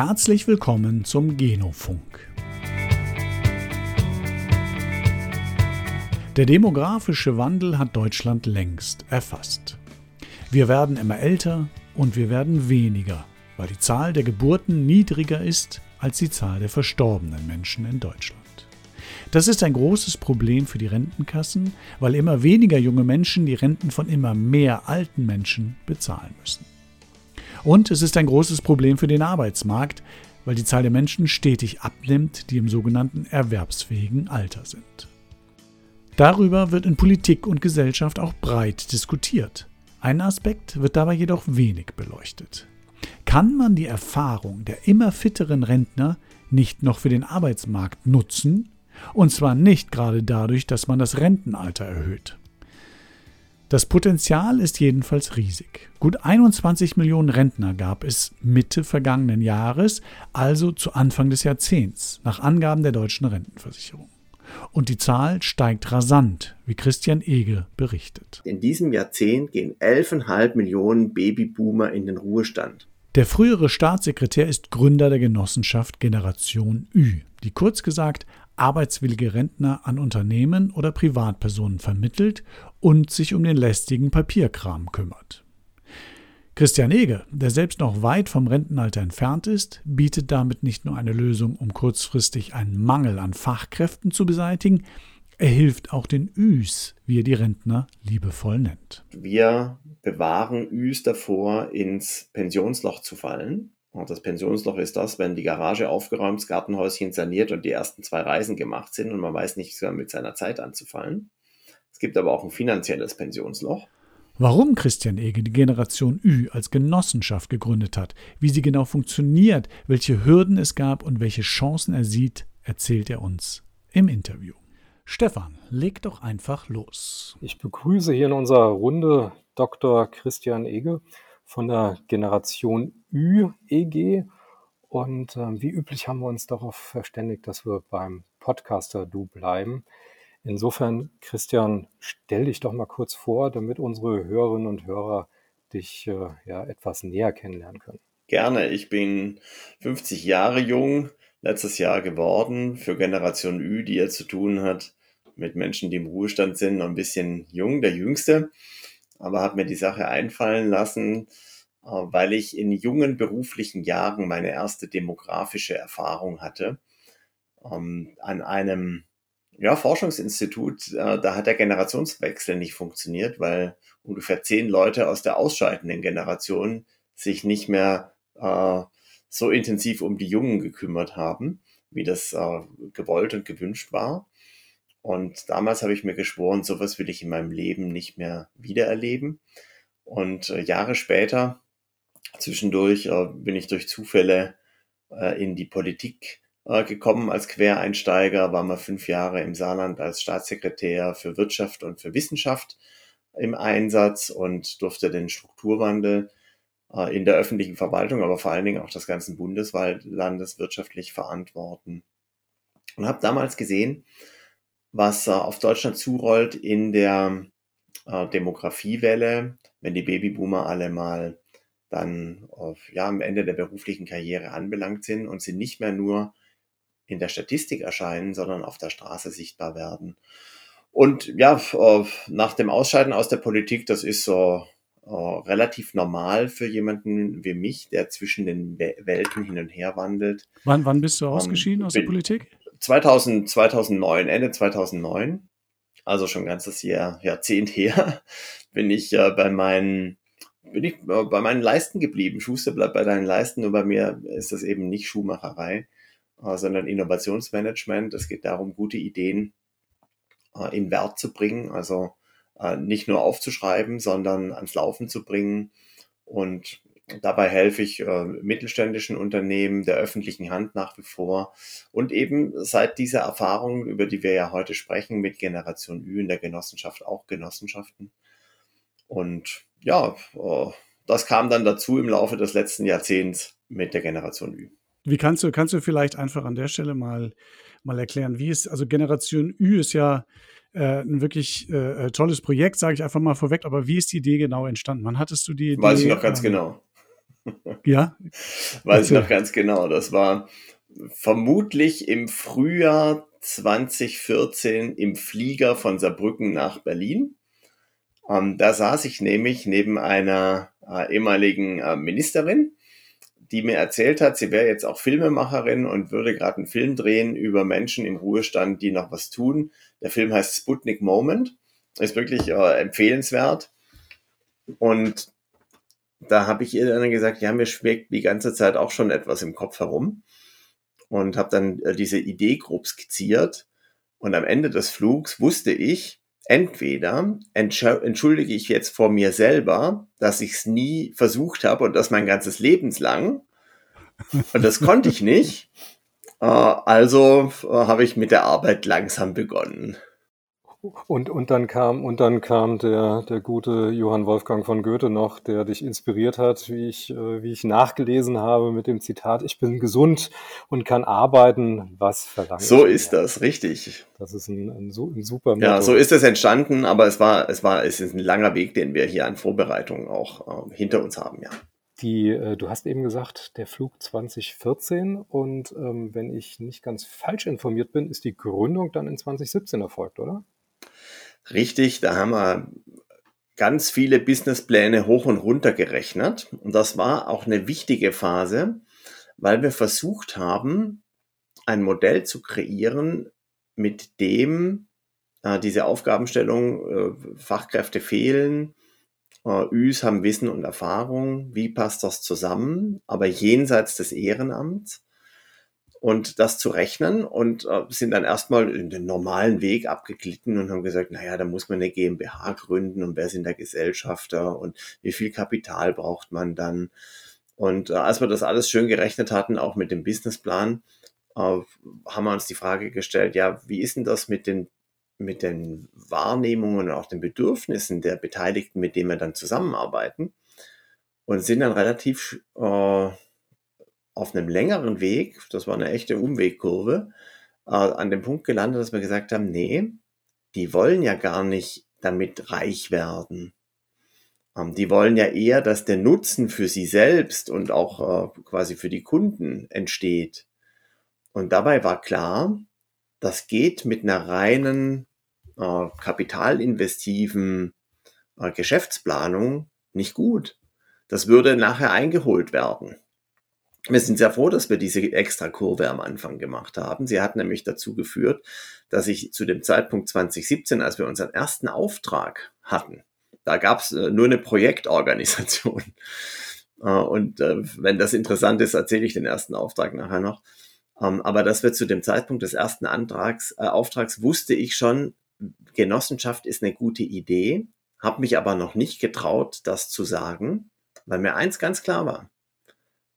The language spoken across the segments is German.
Herzlich willkommen zum Genofunk. Der demografische Wandel hat Deutschland längst erfasst. Wir werden immer älter und wir werden weniger, weil die Zahl der Geburten niedriger ist als die Zahl der verstorbenen Menschen in Deutschland. Das ist ein großes Problem für die Rentenkassen, weil immer weniger junge Menschen die Renten von immer mehr alten Menschen bezahlen müssen. Und es ist ein großes Problem für den Arbeitsmarkt, weil die Zahl der Menschen stetig abnimmt, die im sogenannten erwerbsfähigen Alter sind. Darüber wird in Politik und Gesellschaft auch breit diskutiert. Ein Aspekt wird dabei jedoch wenig beleuchtet. Kann man die Erfahrung der immer fitteren Rentner nicht noch für den Arbeitsmarkt nutzen? Und zwar nicht gerade dadurch, dass man das Rentenalter erhöht. Das Potenzial ist jedenfalls riesig. Gut 21 Millionen Rentner gab es Mitte vergangenen Jahres, also zu Anfang des Jahrzehnts, nach Angaben der deutschen Rentenversicherung. Und die Zahl steigt rasant, wie Christian Ege berichtet. In diesem Jahrzehnt gehen 11,5 Millionen Babyboomer in den Ruhestand. Der frühere Staatssekretär ist Gründer der Genossenschaft Generation Ü, die kurz gesagt arbeitswillige Rentner an Unternehmen oder Privatpersonen vermittelt und sich um den lästigen Papierkram kümmert. Christian Ege, der selbst noch weit vom Rentenalter entfernt ist, bietet damit nicht nur eine Lösung, um kurzfristig einen Mangel an Fachkräften zu beseitigen, er hilft auch den Üs, wie er die Rentner liebevoll nennt. Wir bewahren Üs davor, ins Pensionsloch zu fallen. Und das Pensionsloch ist das, wenn die Garage aufgeräumt, das Gartenhäuschen saniert und die ersten zwei Reisen gemacht sind und man weiß nicht, mit seiner Zeit anzufallen. Es gibt aber auch ein finanzielles Pensionsloch. Warum Christian Ege die Generation Ü als Genossenschaft gegründet hat, wie sie genau funktioniert, welche Hürden es gab und welche Chancen er sieht, erzählt er uns im Interview. Stefan, leg doch einfach los. Ich begrüße hier in unserer Runde Dr. Christian Ege von der Generation Ü EG. Und äh, wie üblich haben wir uns darauf verständigt, dass wir beim Podcaster-Du bleiben. Insofern, Christian, stell dich doch mal kurz vor, damit unsere Hörerinnen und Hörer dich äh, ja etwas näher kennenlernen können. Gerne. Ich bin 50 Jahre jung, letztes Jahr geworden, für Generation Ü, die ja zu tun hat mit Menschen, die im Ruhestand sind, noch ein bisschen jung, der Jüngste. Aber habe mir die Sache einfallen lassen, äh, weil ich in jungen beruflichen Jahren meine erste demografische Erfahrung hatte. Ähm, an einem ja, Forschungsinstitut, äh, da hat der Generationswechsel nicht funktioniert, weil ungefähr zehn Leute aus der ausscheidenden Generation sich nicht mehr äh, so intensiv um die Jungen gekümmert haben, wie das äh, gewollt und gewünscht war. Und damals habe ich mir geschworen, sowas will ich in meinem Leben nicht mehr wiedererleben. Und äh, Jahre später, zwischendurch, äh, bin ich durch Zufälle äh, in die Politik äh, gekommen als Quereinsteiger, war mal fünf Jahre im Saarland als Staatssekretär für Wirtschaft und für Wissenschaft im Einsatz und durfte den Strukturwandel äh, in der öffentlichen Verwaltung, aber vor allen Dingen auch des ganzen Bundeslandes wirtschaftlich verantworten. Und habe damals gesehen, was äh, auf Deutschland zurollt in der Demografiewelle, wenn die Babyboomer alle mal dann auf, ja, am Ende der beruflichen Karriere anbelangt sind und sie nicht mehr nur in der Statistik erscheinen, sondern auf der Straße sichtbar werden. Und ja, äh, nach dem Ausscheiden aus der Politik, das ist so äh, relativ normal für jemanden wie mich, der zwischen den Welten hin und her wandelt. Wann, wann bist du ähm, ausgeschieden aus der Politik? 2000, 2009, Ende 2009, also schon ganzes Jahr, Jahrzehnt her, bin ich äh, bei meinen bin ich äh, bei meinen Leisten geblieben. Schuster bleibt bei deinen Leisten, nur bei mir ist das eben nicht Schuhmacherei. Äh, sondern Innovationsmanagement. Es geht darum, gute Ideen äh, in Wert zu bringen, also äh, nicht nur aufzuschreiben, sondern ans Laufen zu bringen. Und dabei helfe ich mittelständischen Unternehmen, der öffentlichen Hand nach wie vor. Und eben seit dieser Erfahrung, über die wir ja heute sprechen, mit Generation Ü in der Genossenschaft auch Genossenschaften. Und ja, das kam dann dazu im Laufe des letzten Jahrzehnts mit der Generation Ü. Wie kannst du, kannst du vielleicht einfach an der Stelle mal, mal erklären, wie ist, also Generation Ü ist ja äh, ein wirklich äh, äh tolles Projekt, sage ich einfach mal vorweg, aber wie ist die Idee genau entstanden? Wann hattest du die Idee? Weiß ich noch ganz ähm, genau. Ja? Weiß ich noch ganz genau. Das war vermutlich im Frühjahr 2014 im Flieger von Saarbrücken nach Berlin. Ähm, da saß ich nämlich neben einer äh, ehemaligen äh, Ministerin, die mir erzählt hat, sie wäre jetzt auch Filmemacherin und würde gerade einen Film drehen über Menschen im Ruhestand, die noch was tun. Der Film heißt Sputnik Moment, ist wirklich äh, empfehlenswert. Und da habe ich ihr dann gesagt, ja, mir schmeckt die ganze Zeit auch schon etwas im Kopf herum und habe dann äh, diese Idee grob skizziert. Und am Ende des Flugs wusste ich, entweder entschuldige ich jetzt vor mir selber, dass ich es nie versucht habe und das mein ganzes Lebenslang. Und das konnte ich nicht. Äh, also äh, habe ich mit der Arbeit langsam begonnen. Und, und dann kam, und dann kam der, der gute Johann Wolfgang von Goethe noch, der dich inspiriert hat, wie ich, äh, wie ich nachgelesen habe mit dem Zitat, ich bin gesund und kann arbeiten, was verlangt. So ist das, richtig. Das ist ein, ein, ein super Motto. Ja, so ist es entstanden, aber es war, es war, es ist ein langer Weg, den wir hier an Vorbereitungen auch äh, hinter uns haben, ja. Die, äh, du hast eben gesagt, der Flug 2014 und ähm, wenn ich nicht ganz falsch informiert bin, ist die Gründung dann in 2017 erfolgt, oder? Richtig, da haben wir ganz viele Businesspläne hoch und runter gerechnet. Und das war auch eine wichtige Phase, weil wir versucht haben, ein Modell zu kreieren, mit dem äh, diese Aufgabenstellung, äh, Fachkräfte fehlen, äh, Üs haben Wissen und Erfahrung, wie passt das zusammen, aber jenseits des Ehrenamts und das zu rechnen und äh, sind dann erstmal in den normalen Weg abgeglitten und haben gesagt, naja, da muss man eine GmbH gründen und wer sind der Gesellschafter und wie viel Kapital braucht man dann. Und äh, als wir das alles schön gerechnet hatten, auch mit dem Businessplan, äh, haben wir uns die Frage gestellt, ja, wie ist denn das mit den, mit den Wahrnehmungen und auch den Bedürfnissen der Beteiligten, mit denen wir dann zusammenarbeiten? Und sind dann relativ äh, auf einem längeren Weg, das war eine echte Umwegkurve, äh, an dem Punkt gelandet, dass wir gesagt haben, nee, die wollen ja gar nicht damit reich werden. Ähm, die wollen ja eher, dass der Nutzen für sie selbst und auch äh, quasi für die Kunden entsteht. Und dabei war klar, das geht mit einer reinen äh, kapitalinvestiven äh, Geschäftsplanung nicht gut. Das würde nachher eingeholt werden wir sind sehr froh, dass wir diese extra Kurve am Anfang gemacht haben. Sie hat nämlich dazu geführt, dass ich zu dem Zeitpunkt 2017, als wir unseren ersten Auftrag hatten, da gab es äh, nur eine Projektorganisation. Äh, und äh, wenn das interessant ist, erzähle ich den ersten Auftrag nachher noch. Ähm, aber dass wir zu dem Zeitpunkt des ersten Antrags, äh, Auftrags wusste ich schon, Genossenschaft ist eine gute Idee, habe mich aber noch nicht getraut, das zu sagen, weil mir eins ganz klar war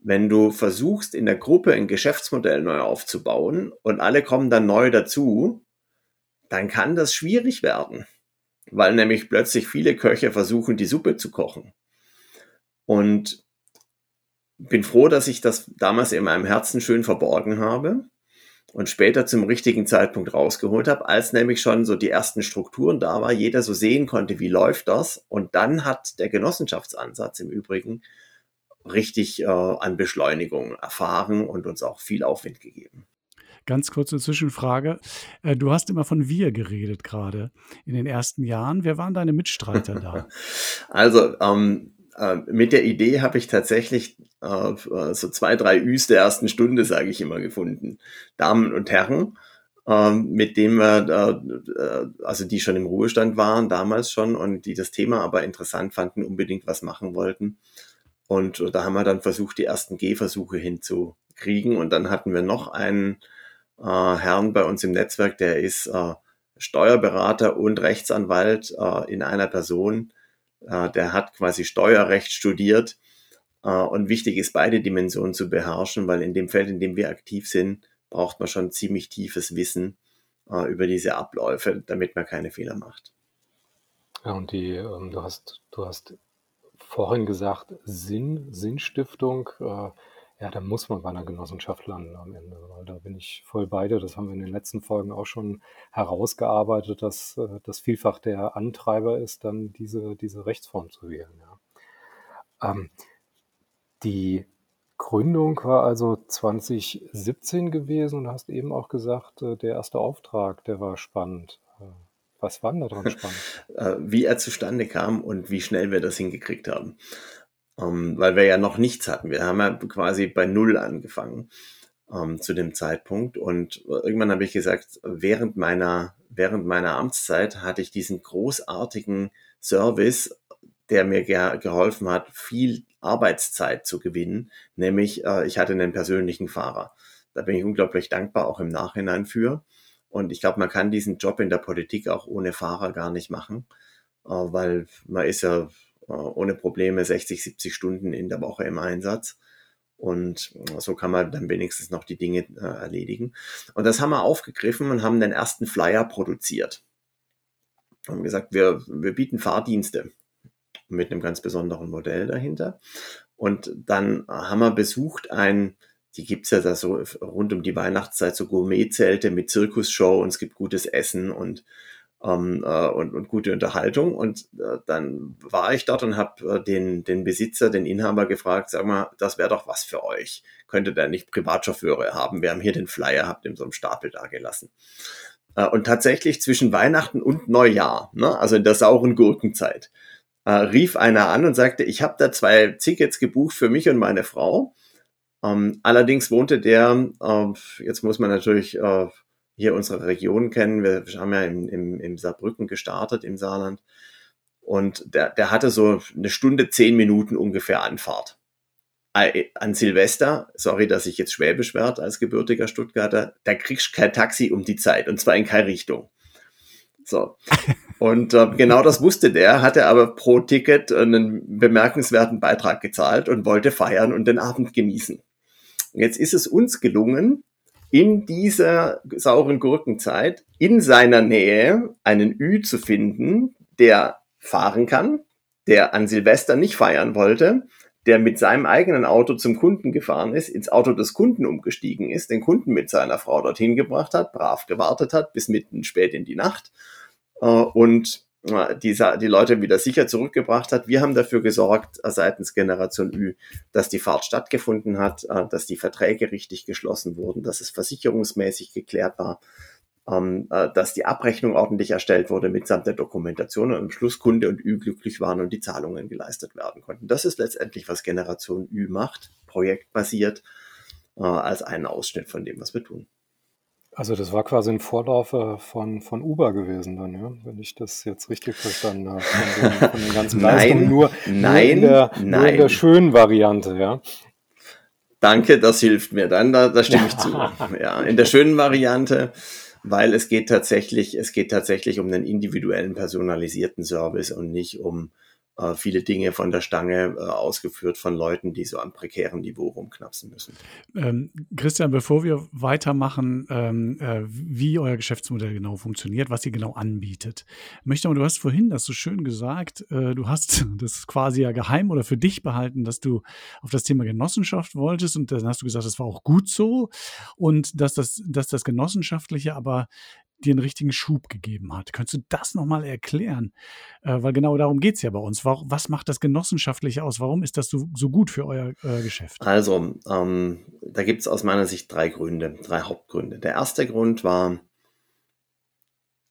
wenn du versuchst, in der Gruppe ein Geschäftsmodell neu aufzubauen und alle kommen dann neu dazu, dann kann das schwierig werden, weil nämlich plötzlich viele Köche versuchen, die Suppe zu kochen. Und bin froh, dass ich das damals in meinem Herzen schön verborgen habe und später zum richtigen Zeitpunkt rausgeholt habe, als nämlich schon so die ersten Strukturen da war, jeder so sehen konnte, wie läuft das. Und dann hat der Genossenschaftsansatz im Übrigen richtig äh, an Beschleunigung erfahren und uns auch viel Aufwind gegeben. Ganz kurze Zwischenfrage. Äh, du hast immer von wir geredet gerade in den ersten Jahren. Wer waren deine Mitstreiter da? Also ähm, äh, mit der Idee habe ich tatsächlich äh, so zwei, drei Üs der ersten Stunde, sage ich immer, gefunden. Damen und Herren, ähm, mit denen wir, äh, also die schon im Ruhestand waren, damals schon und die das Thema aber interessant fanden, unbedingt was machen wollten. Und da haben wir dann versucht, die ersten Gehversuche hinzukriegen. Und dann hatten wir noch einen äh, Herrn bei uns im Netzwerk, der ist äh, Steuerberater und Rechtsanwalt äh, in einer Person. Äh, der hat quasi Steuerrecht studiert. Äh, und wichtig ist, beide Dimensionen zu beherrschen, weil in dem Feld, in dem wir aktiv sind, braucht man schon ziemlich tiefes Wissen äh, über diese Abläufe, damit man keine Fehler macht. Ja, und die, ähm, du hast, du hast vorhin gesagt, Sinn, Sinnstiftung, äh, ja, da muss man bei einer Genossenschaft landen am Ende, weil da bin ich voll bei dir. Das haben wir in den letzten Folgen auch schon herausgearbeitet, dass äh, das vielfach der Antreiber ist, dann diese, diese Rechtsform zu wählen. Ja. Ähm, Die Gründung war also 2017 gewesen und hast eben auch gesagt, äh, der erste Auftrag, der war spannend. Äh, was war denn da dran spannend? Äh, wie er zustande kam und wie schnell wir das hingekriegt haben. Um, ähm, weil wir ja noch nichts hatten. Wir haben ja quasi bei Null angefangen um, ähm, zu dem Zeitpunkt. Und irgendwann habe ich gesagt, während meiner, während meiner Amtszeit hatte ich diesen großartigen Service, der mir ge geholfen hat, viel Arbeitszeit zu gewinnen, nämlich äh, ich hatte einen persönlichen Fahrer. Da bin ich unglaublich dankbar auch im Nachhinein für. Und ich glaube, man kann diesen Job in der Politik auch ohne Fahrer gar nicht machen, äh, weil man ist ja äh, ohne Probleme 60, 70 Stunden in der Woche im Einsatz. Und so kann man dann wenigstens noch die Dinge äh, erledigen. Und das haben wir aufgegriffen und haben den ersten Flyer produziert. Haben gesagt, wir, wir bieten Fahrdienste mit einem ganz besonderen Modell dahinter. Und dann haben wir besucht ein, die gibt's ja da so rund um die Weihnachtszeit, so Gourmet-Zelte mit Zirkusshow und es gibt gutes Essen und, ähm, äh, und, und gute Unterhaltung. Und äh, dann war ich dort und habe äh, den, den Besitzer, den Inhaber gefragt, sag mal, das wäre doch was für euch. Könntet ihr nicht Privatchauffeure haben? Wir haben hier den Flyer, habt in so einem Stapel da gelassen. Äh, und tatsächlich zwischen Weihnachten und Neujahr, ne, also in der sauren Gurkenzeit, äh, rief einer an und sagte, ich habe da zwei Tickets gebucht für mich und meine Frau. Ähm, allerdings wohnte der, äh, jetzt muss man natürlich äh, hier unsere Region kennen, wir haben ja im, im, im Saarbrücken gestartet, im Saarland. Und der, der hatte so eine Stunde, zehn Minuten ungefähr Anfahrt. An Silvester, sorry, dass ich jetzt schwäbisch werde als gebürtiger Stuttgarter, da kriegst du kein Taxi um die Zeit und zwar in keine Richtung. So. Und äh, genau das wusste der, hatte aber pro Ticket einen bemerkenswerten Beitrag gezahlt und wollte feiern und den Abend genießen. Jetzt ist es uns gelungen, in dieser sauren Gurkenzeit in seiner Nähe einen Ü zu finden, der fahren kann, der an Silvester nicht feiern wollte, der mit seinem eigenen Auto zum Kunden gefahren ist, ins Auto des Kunden umgestiegen ist, den Kunden mit seiner Frau dorthin gebracht hat, brav gewartet hat bis mitten spät in die Nacht äh, und die, die Leute wieder sicher zurückgebracht hat. Wir haben dafür gesorgt, äh, seitens Generation Ü, dass die Fahrt stattgefunden hat, dass die Verträge richtig geschlossen wurden, dass es versicherungsmäßig geklärt war, ähm, dass die Abrechnung ordentlich erstellt wurde mitsamt der Dokumentation und am Schluss Kunde und Ü glücklich waren und die Zahlungen geleistet werden konnten. Das ist letztendlich, was Generation Ü macht, projektbasiert, als einen Ausschnitt von dem, was wir tun. Also das war quasi ein Vorläufer von, von Uber gewesen dann, ja? Wenn ich das jetzt richtig verstanden habe. Von den, von den ganzen nein, nur, nein, nur in der, nein. Nur in der schönen Variante, ja. Danke, das hilft mir dann, da, da stimme ich zu. Ja, in der schönen Variante, weil es geht tatsächlich, es geht tatsächlich um einen individuellen personalisierten Service und nicht um äh, viele Dinge von der Stange äh, ausgeführt von Leuten, die so am prekären Niveau rumknapsen müssen. Ähm, Christian, bevor wir weitermachen, ähm, äh, wie euer Geschäftsmodell genau funktioniert, was ihr genau anbietet, möchte aber, du hast vorhin das so schön gesagt, äh, du hast das quasi ja geheim oder für dich behalten, dass du auf das Thema Genossenschaft wolltest und dann hast du gesagt, das war auch gut so und dass das, dass das Genossenschaftliche aber dir einen richtigen Schub gegeben hat. Könntest du das nochmal erklären? Äh, weil genau darum geht es ja bei uns. Warum, was macht das Genossenschaftliche aus? Warum ist das so, so gut für euer äh, Geschäft? Also, ähm, da gibt es aus meiner Sicht drei Gründe, drei Hauptgründe. Der erste Grund war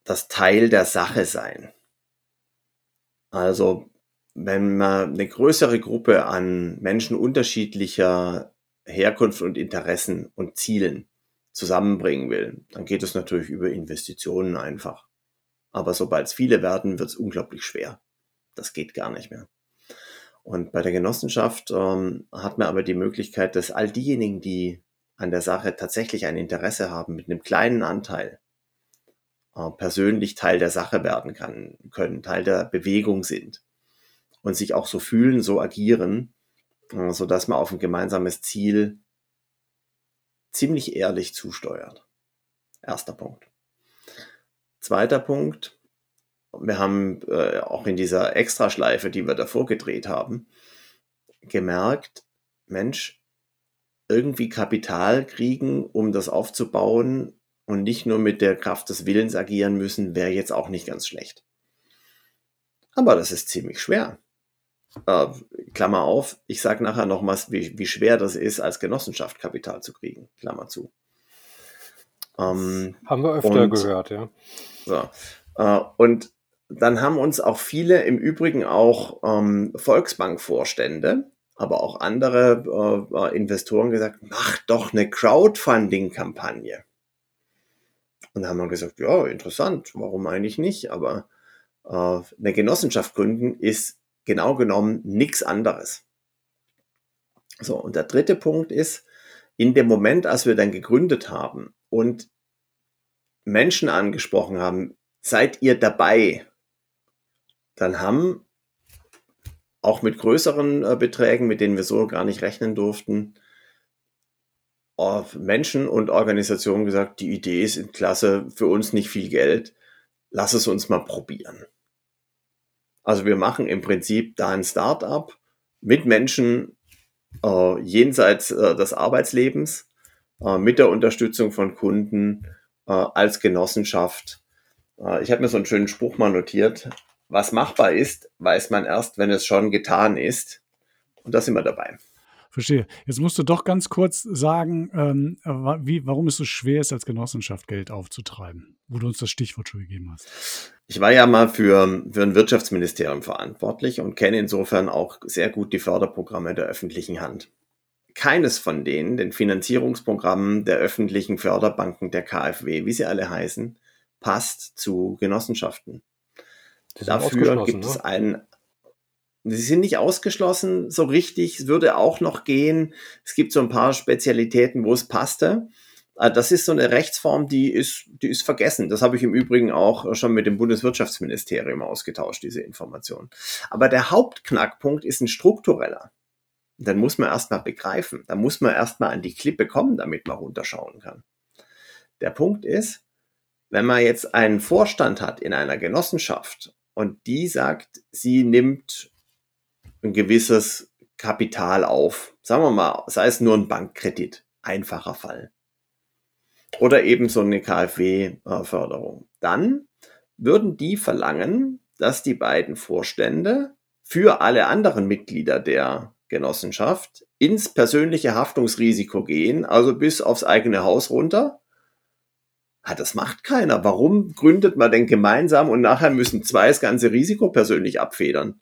das Teil der Sache sein. Also, wenn man eine größere Gruppe an Menschen unterschiedlicher Herkunft und Interessen und Zielen zusammenbringen will, dann geht es natürlich über Investitionen einfach. Aber sobald es viele werden, wird es unglaublich schwer. Das geht gar nicht mehr. Und bei der Genossenschaft ähm, hat man aber die Möglichkeit, dass all diejenigen, die an der Sache tatsächlich ein Interesse haben, mit einem kleinen Anteil äh, persönlich Teil der Sache werden kann, können, Teil der Bewegung sind und sich auch so fühlen, so agieren, äh, so dass man auf ein gemeinsames Ziel ziemlich ehrlich zusteuert. Erster Punkt. Zweiter Punkt. Wir haben äh, auch in dieser Extraschleife, die wir davor gedreht haben, gemerkt, Mensch, irgendwie Kapital kriegen, um das aufzubauen und nicht nur mit der Kraft des Willens agieren müssen, wäre jetzt auch nicht ganz schlecht. Aber das ist ziemlich schwer. Äh, Klammer auf, ich sage nachher nochmals, wie, wie schwer das ist, als Genossenschaft Kapital zu kriegen, Klammer zu. Ähm, haben wir öfter und, gehört, ja. So, äh, und dann haben uns auch viele, im Übrigen auch ähm, Volksbankvorstände, aber auch andere äh, Investoren gesagt, mach doch eine Crowdfunding-Kampagne. Und da haben wir gesagt, ja, interessant, warum eigentlich nicht? Aber äh, eine Genossenschaft gründen ist genau genommen nichts anderes. So, und der dritte Punkt ist, in dem Moment, als wir dann gegründet haben und Menschen angesprochen haben, seid ihr dabei, dann haben auch mit größeren äh, Beträgen, mit denen wir so gar nicht rechnen durften, Menschen und Organisationen gesagt, die Idee ist in Klasse, für uns nicht viel Geld, lass es uns mal probieren. Also wir machen im Prinzip da ein Start-up mit Menschen äh, jenseits äh, des Arbeitslebens, äh, mit der Unterstützung von Kunden äh, als Genossenschaft. Äh, ich habe mir so einen schönen Spruch mal notiert was machbar ist, weiß man erst, wenn es schon getan ist. Und da sind wir dabei. Verstehe. Jetzt musst du doch ganz kurz sagen, ähm, wie, warum es so schwer ist, als Genossenschaft Geld aufzutreiben, wo du uns das Stichwort schon gegeben hast. Ich war ja mal für, für ein Wirtschaftsministerium verantwortlich und kenne insofern auch sehr gut die Förderprogramme der öffentlichen Hand. Keines von denen, den Finanzierungsprogrammen der öffentlichen Förderbanken der KfW, wie sie alle heißen, passt zu Genossenschaften. Dafür gibt es ne? einen. Sie sind nicht ausgeschlossen so richtig. Würde auch noch gehen. Es gibt so ein paar Spezialitäten, wo es passte. Äh, das ist so eine Rechtsform, die ist, die ist vergessen. Das habe ich im Übrigen auch schon mit dem Bundeswirtschaftsministerium ausgetauscht, diese Information. Aber der Hauptknackpunkt ist ein struktureller. Dann muss man erstmal begreifen. Da muss man erstmal an die Klippe kommen, damit man runterschauen kann. Der Punkt ist, wenn man jetzt einen Vorstand hat in einer Genossenschaft und die sagt, sie nimmt ein gewisses Kapital auf. Sagen wir mal, sei es nur ein Bankkredit, einfacher Fall. Oder eben so eine KfW-Förderung. Dann würden die verlangen, dass die beiden Vorstände für alle anderen Mitglieder der Genossenschaft ins persönliche Haftungsrisiko gehen, also bis aufs eigene Haus runter Ah, das macht keiner. Warum gründet man denn gemeinsam und nachher müssen zwei das ganze Risiko persönlich abfedern?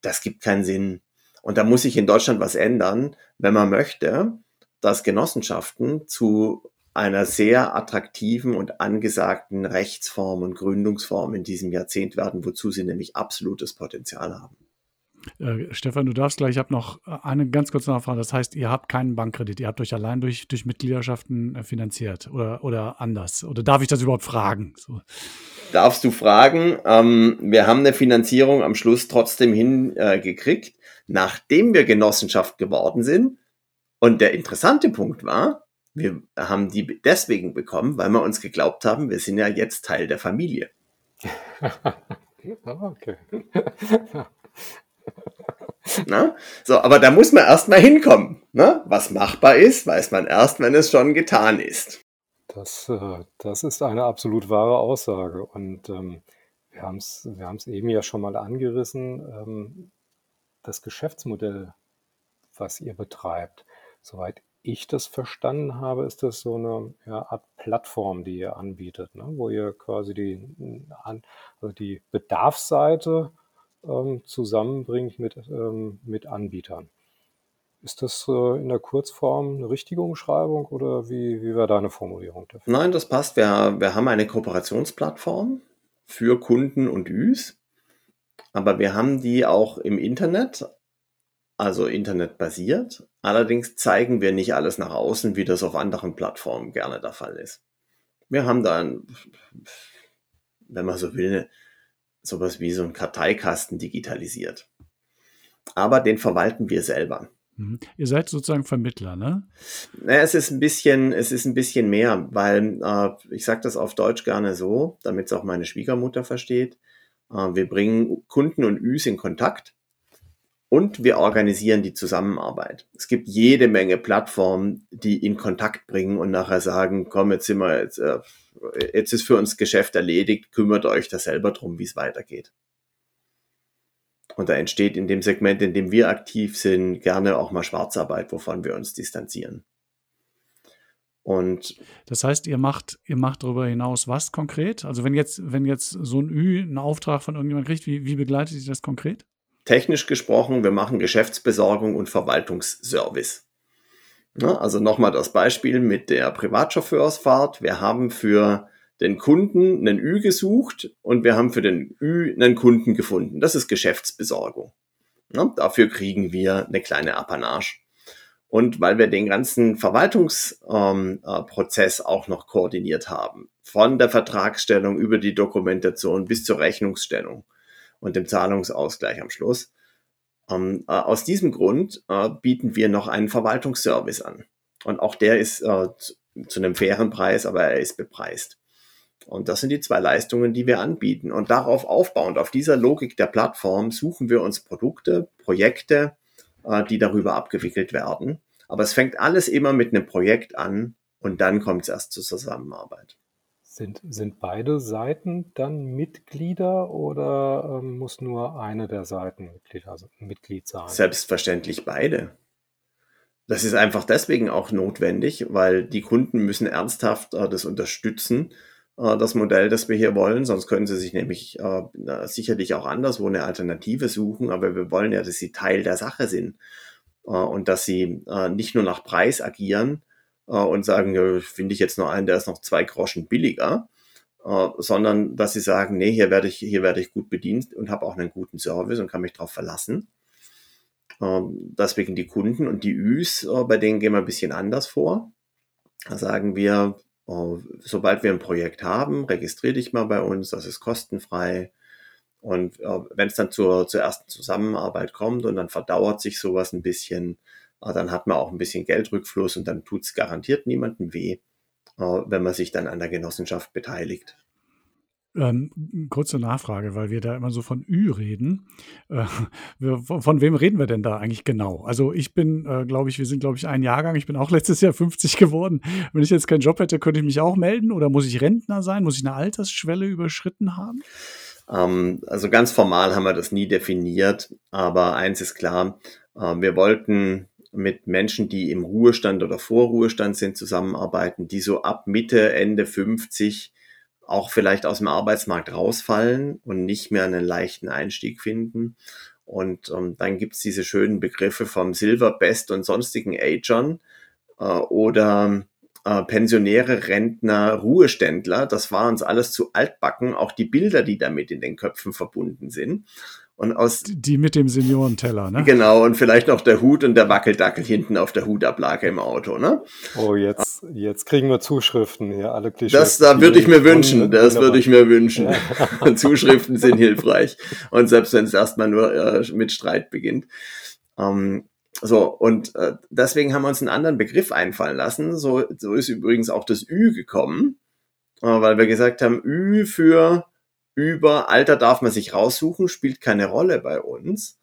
Das gibt keinen Sinn. Und da muss sich in Deutschland was ändern, wenn man möchte, dass Genossenschaften zu einer sehr attraktiven und angesagten Rechtsform und Gründungsform in diesem Jahrzehnt werden, wozu sie nämlich absolutes Potenzial haben. Äh, Stefan, du darfst gleich, ich habe noch äh, eine ganz kurze Nachfrage. Das heißt, ihr habt keinen Bankkredit, ihr habt euch allein durch, durch Mitgliederschaften äh, finanziert oder, oder anders? Oder darf ich das überhaupt fragen? So. Darfst du fragen? Ähm, wir haben eine Finanzierung am Schluss trotzdem hingekriegt, äh, nachdem wir Genossenschaft geworden sind. Und der interessante Punkt war, wir haben die deswegen bekommen, weil wir uns geglaubt haben, wir sind ja jetzt Teil der Familie. okay. Na? So, aber da muss man erst mal hinkommen. Ne? Was machbar ist, weiß man erst, wenn es schon getan ist. Das, äh, das ist eine absolut wahre Aussage. Und ähm, wir haben es wir eben ja schon mal angerissen. Ähm, das Geschäftsmodell, was ihr betreibt, soweit ich das verstanden habe, ist das so eine ja, Art Plattform, die ihr anbietet, ne? wo ihr quasi die, also die Bedarfsseite ähm, zusammenbringt mit, ähm, mit Anbietern. Ist das äh, in der Kurzform eine richtige Umschreibung oder wie, wie wäre deine Formulierung dafür? Nein, das passt. Wir, wir haben eine Kooperationsplattform für Kunden und Üs, aber wir haben die auch im Internet, also internetbasiert. Allerdings zeigen wir nicht alles nach außen, wie das auf anderen Plattformen gerne der Fall ist. Wir haben da, ein, wenn man so will, sowas wie so ein Karteikasten digitalisiert. Aber den verwalten wir selber. Mhm. Ihr seid sozusagen Vermittler, ne? Naja, es ist ein bisschen, es ist ein bisschen mehr, weil äh, ich sage das auf Deutsch gerne so, damit es auch meine Schwiegermutter versteht. Äh, wir bringen Kunden und Üs in Kontakt und wir organisieren die Zusammenarbeit. Es gibt jede Menge Plattformen, die in Kontakt bringen und nachher sagen, komm, jetzt sind wir jetzt, äh, jetzt ist für uns Geschäft erledigt, kümmert euch da selber drum, wie es weitergeht. Und da entsteht in dem Segment, in dem wir aktiv sind, gerne auch mal Schwarzarbeit, wovon wir uns distanzieren. Und das heißt, ihr macht, ihr macht darüber hinaus was konkret? Also wenn jetzt, wenn jetzt so ein Ü einen Auftrag von irgendjemand kriegt, wie, wie begleitet sich das konkret? Technisch gesprochen, wir machen Geschäftsbesorgung und Verwaltungsservice. Ja, also nochmal das Beispiel mit der Privatchauffeursfahrt. Wir haben für den Kunden einen Ü gesucht und wir haben für den Ü einen Kunden gefunden. Das ist Geschäftsbesorgung. Ja, dafür kriegen wir eine kleine Apanage. Und weil wir den ganzen Verwaltungsprozess ähm, äh, auch noch koordiniert haben, von der Vertragsstellung über die Dokumentation bis zur Rechnungsstellung und dem Zahlungsausgleich am Schluss, ähm, äh, aus diesem Grund äh, bieten wir noch einen Verwaltungsservice an. Und auch der ist äh, zu, zu einem fairen Preis, aber er ist bepreist. Und das sind die zwei Leistungen, die wir anbieten. Und darauf aufbauend, auf dieser Logik der Plattform, suchen wir uns Produkte, Projekte, äh, die darüber abgewickelt werden. Aber es fängt alles immer mit einem Projekt an und dann kommt es erst zur Zusammenarbeit. Sind, sind beide Seiten dann Mitglieder oder ähm, muss nur eine der Seiten Mitglied, also Mitglied sein? Selbstverständlich beide. Das ist einfach deswegen auch notwendig, weil die Kunden müssen ernsthaft äh, das unterstützen, äh, das Modell, das wir hier wollen. Sonst können sie sich nämlich äh, sicherlich auch anderswo eine Alternative suchen. Aber wir wollen ja, dass sie Teil der Sache sind äh, und dass sie äh, nicht nur nach Preis agieren, und sagen, ja, finde ich jetzt noch einen, der ist noch zwei Groschen billiger, äh, sondern dass sie sagen, nee, hier werde ich, hier werde ich gut bedient und habe auch einen guten Service und kann mich darauf verlassen. Ähm, deswegen die Kunden und die Üs, äh, bei denen gehen wir ein bisschen anders vor. Da sagen wir, sobald wir ein Projekt haben, registriere dich mal bei uns, das ist kostenfrei. Und wenn es dann zur, zur ersten Zusammenarbeit kommt und dann verdauert sich sowas ein bisschen, dann hat man auch ein bisschen Geldrückfluss und dann tut es garantiert niemandem weh, äh, wenn man sich dann an der Genossenschaft beteiligt. Ähm, kurze Nachfrage, weil wir da immer so von Ü reden. Äh, wir, von wem reden wir denn da eigentlich genau? Also ich bin, äh, glaube ich, wir sind, glaube ich, ein Jahrgang. Ich bin auch letztes Jahr 50 geworden. Wenn ich jetzt keinen Job hätte, könnte ich mich auch melden oder muss ich Rentner sein? Muss ich eine Altersschwelle überschritten haben? Ähm, also ganz formal haben wir das nie definiert, aber eins ist klar, äh, wir wollten mit Menschen, die im Ruhestand oder Vorruhestand sind, zusammenarbeiten, die so ab Mitte, Ende 50 auch vielleicht aus dem Arbeitsmarkt rausfallen und nicht mehr einen leichten Einstieg finden. Und ähm, dann gibt's diese schönen Begriffe vom Silver Best und sonstigen Agern äh, oder äh, Pensionäre, Rentner, Ruheständler. Das war uns alles zu altbacken, auch die Bilder, die damit in den Köpfen verbunden sind. Und aus die mit dem Seniorenteller, ne? Genau, und vielleicht noch der Hut und der Wackeldackel hinten auf der Hutablage im Auto, ne? Oh, jetzt, jetzt kriegen wir Zuschriften hier, alle Klischees. Das da würde ich mir wünschen, das würde ich mir wünschen. Ja. Zuschriften sind hilfreich. Und selbst wenn es erstmal nur äh, mit Streit beginnt. Ähm, so, und äh, deswegen haben wir uns einen anderen Begriff einfallen lassen. So, so ist übrigens auch das Ü gekommen, äh, weil wir gesagt haben, Ü für über Alter darf man sich raussuchen, spielt keine Rolle bei uns.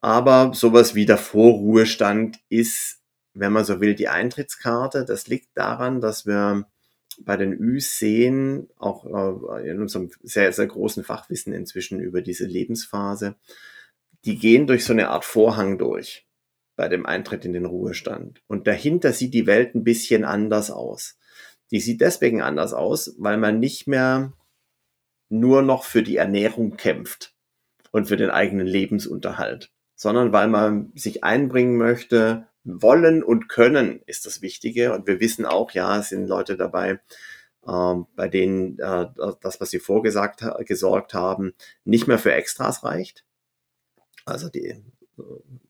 Aber sowas wie der Vorruhestand ist, wenn man so will, die Eintrittskarte. Das liegt daran, dass wir bei den Üs sehen, auch äh, in unserem sehr, sehr großen Fachwissen inzwischen über diese Lebensphase, die gehen durch so eine Art Vorhang durch bei dem Eintritt in den Ruhestand. Und dahinter sieht die Welt ein bisschen anders aus. Die sieht deswegen anders aus, weil man nicht mehr nur noch für die Ernährung kämpft und für den eigenen Lebensunterhalt, sondern weil man sich einbringen möchte, wollen und können ist das Wichtige. Und wir wissen auch, ja, es sind Leute dabei, äh, bei denen äh, das, was sie vorgesagt gesorgt haben, nicht mehr für Extras reicht. Also die äh,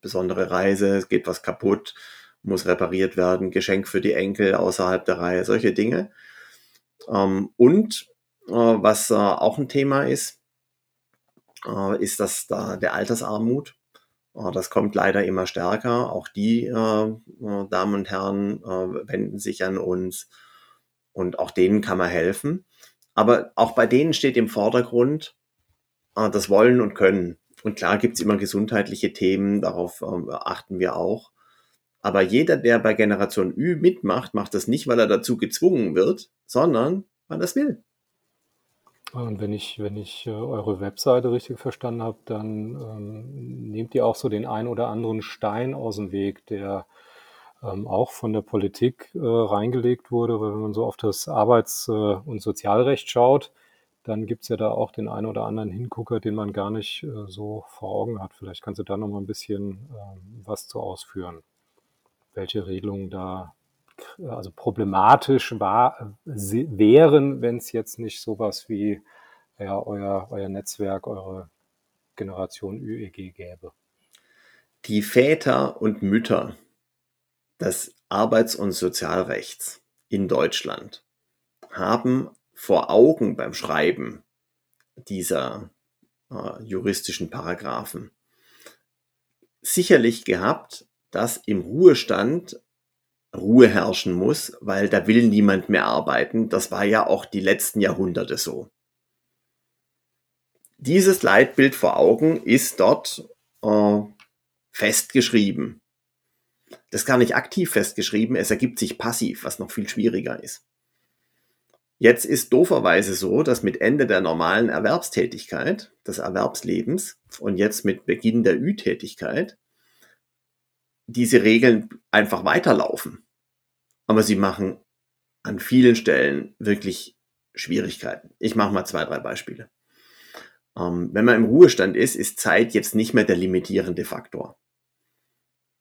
besondere Reise, es geht was kaputt, muss repariert werden, Geschenk für die Enkel außerhalb der Reihe, solche Dinge. Ähm, und was äh, auch ein Thema ist, äh, ist das da der Altersarmut. Das kommt leider immer stärker. Auch die Damen und Herren wenden sich an uns und auch denen kann man helfen. Aber auch bei denen steht im Vordergrund das Wollen und Können. Und klar gibt es immer gesundheitliche Themen, darauf achten wir auch. Aber jeder, der bei Generation Ü mitmacht, macht das nicht, weil er dazu gezwungen wird, sondern weil er es will. Und wenn ich, wenn ich äh, eure Webseite richtig verstanden habe, dann ähm, nehmt ihr auch so den ein oder anderen Stein aus dem Weg, der ähm, auch von der Politik äh, reingelegt wurde. Weil wenn man so auf das Arbeits- äh, und Sozialrecht schaut, dann gibt es ja da auch den einen oder anderen Hingucker, den man gar nicht äh, so vor Augen hat. Vielleicht kannst du da noch mal ein bisschen ähm, was zu ausführen, welche Regelungen da also problematisch war, wären, wenn es jetzt nicht sowas wie ja, euer, euer Netzwerk, eure Generation ÜEG gäbe. Die Väter und Mütter des Arbeits- und Sozialrechts in Deutschland haben vor Augen beim Schreiben dieser äh, juristischen Paragraphen sicherlich gehabt, dass im Ruhestand Ruhe herrschen muss, weil da will niemand mehr arbeiten. Das war ja auch die letzten Jahrhunderte so. Dieses Leitbild vor Augen ist dort äh, festgeschrieben. Das ist gar nicht aktiv festgeschrieben, es ergibt sich passiv, was noch viel schwieriger ist. Jetzt ist dooferweise so, dass mit Ende der normalen Erwerbstätigkeit, des Erwerbslebens und jetzt mit Beginn der Ü-Tätigkeit diese Regeln einfach weiterlaufen. Aber sie machen an vielen Stellen wirklich Schwierigkeiten. Ich mache mal zwei, drei Beispiele. Ähm, wenn man im Ruhestand ist, ist Zeit jetzt nicht mehr der limitierende Faktor.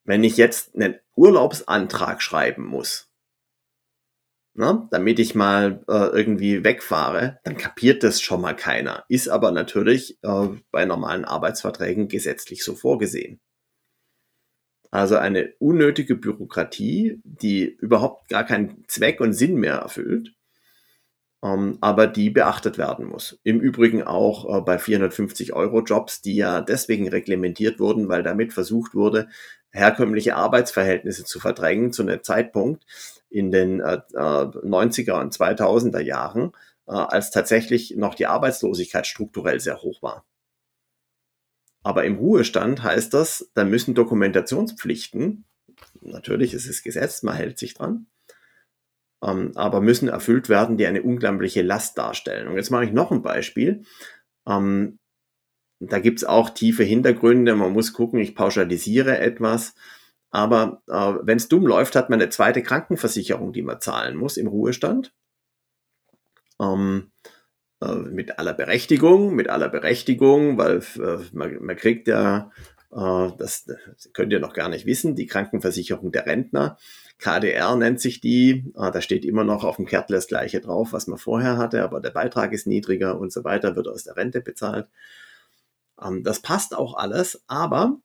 Wenn ich jetzt einen Urlaubsantrag schreiben muss, na, damit ich mal äh, irgendwie wegfahre, dann kapiert das schon mal keiner. Ist aber natürlich äh, bei normalen Arbeitsverträgen gesetzlich so vorgesehen. Also eine unnötige Bürokratie, die überhaupt gar keinen Zweck und Sinn mehr erfüllt, ähm, aber die beachtet werden muss. Im Übrigen auch äh, bei 450 Euro Jobs, die ja deswegen reglementiert wurden, weil damit versucht wurde, herkömmliche Arbeitsverhältnisse zu verdrängen zu einem Zeitpunkt in den äh, 90er äh, und 2000er Jahren, äh, als tatsächlich noch die Arbeitslosigkeit strukturell sehr hoch war. Aber im Ruhestand heißt das, da müssen Dokumentationspflichten, natürlich ist es Gesetz, man hält sich dran, ähm, aber müssen erfüllt werden, die eine unglaubliche Last darstellen. Und jetzt mache ich noch ein Beispiel. Ähm, da gibt es auch tiefe Hintergründe, man muss gucken, ich pauschalisiere etwas. Aber äh, wenn es dumm läuft, hat man eine zweite Krankenversicherung, die man zahlen muss im Ruhestand. Ähm, äh, mit aller Berechtigung, mit aller Berechtigung, weil äh, man, man kriegt ja, äh, das, könnt ihr noch gar nicht wissen, die Krankenversicherung der Rentner. KDR nennt sich die, äh, da steht immer noch auf dem Kärtler das gleiche drauf, was man vorher hatte, aber der Beitrag ist niedriger und so weiter, wird aus der Rente bezahlt. Ähm, das passt auch alles, aber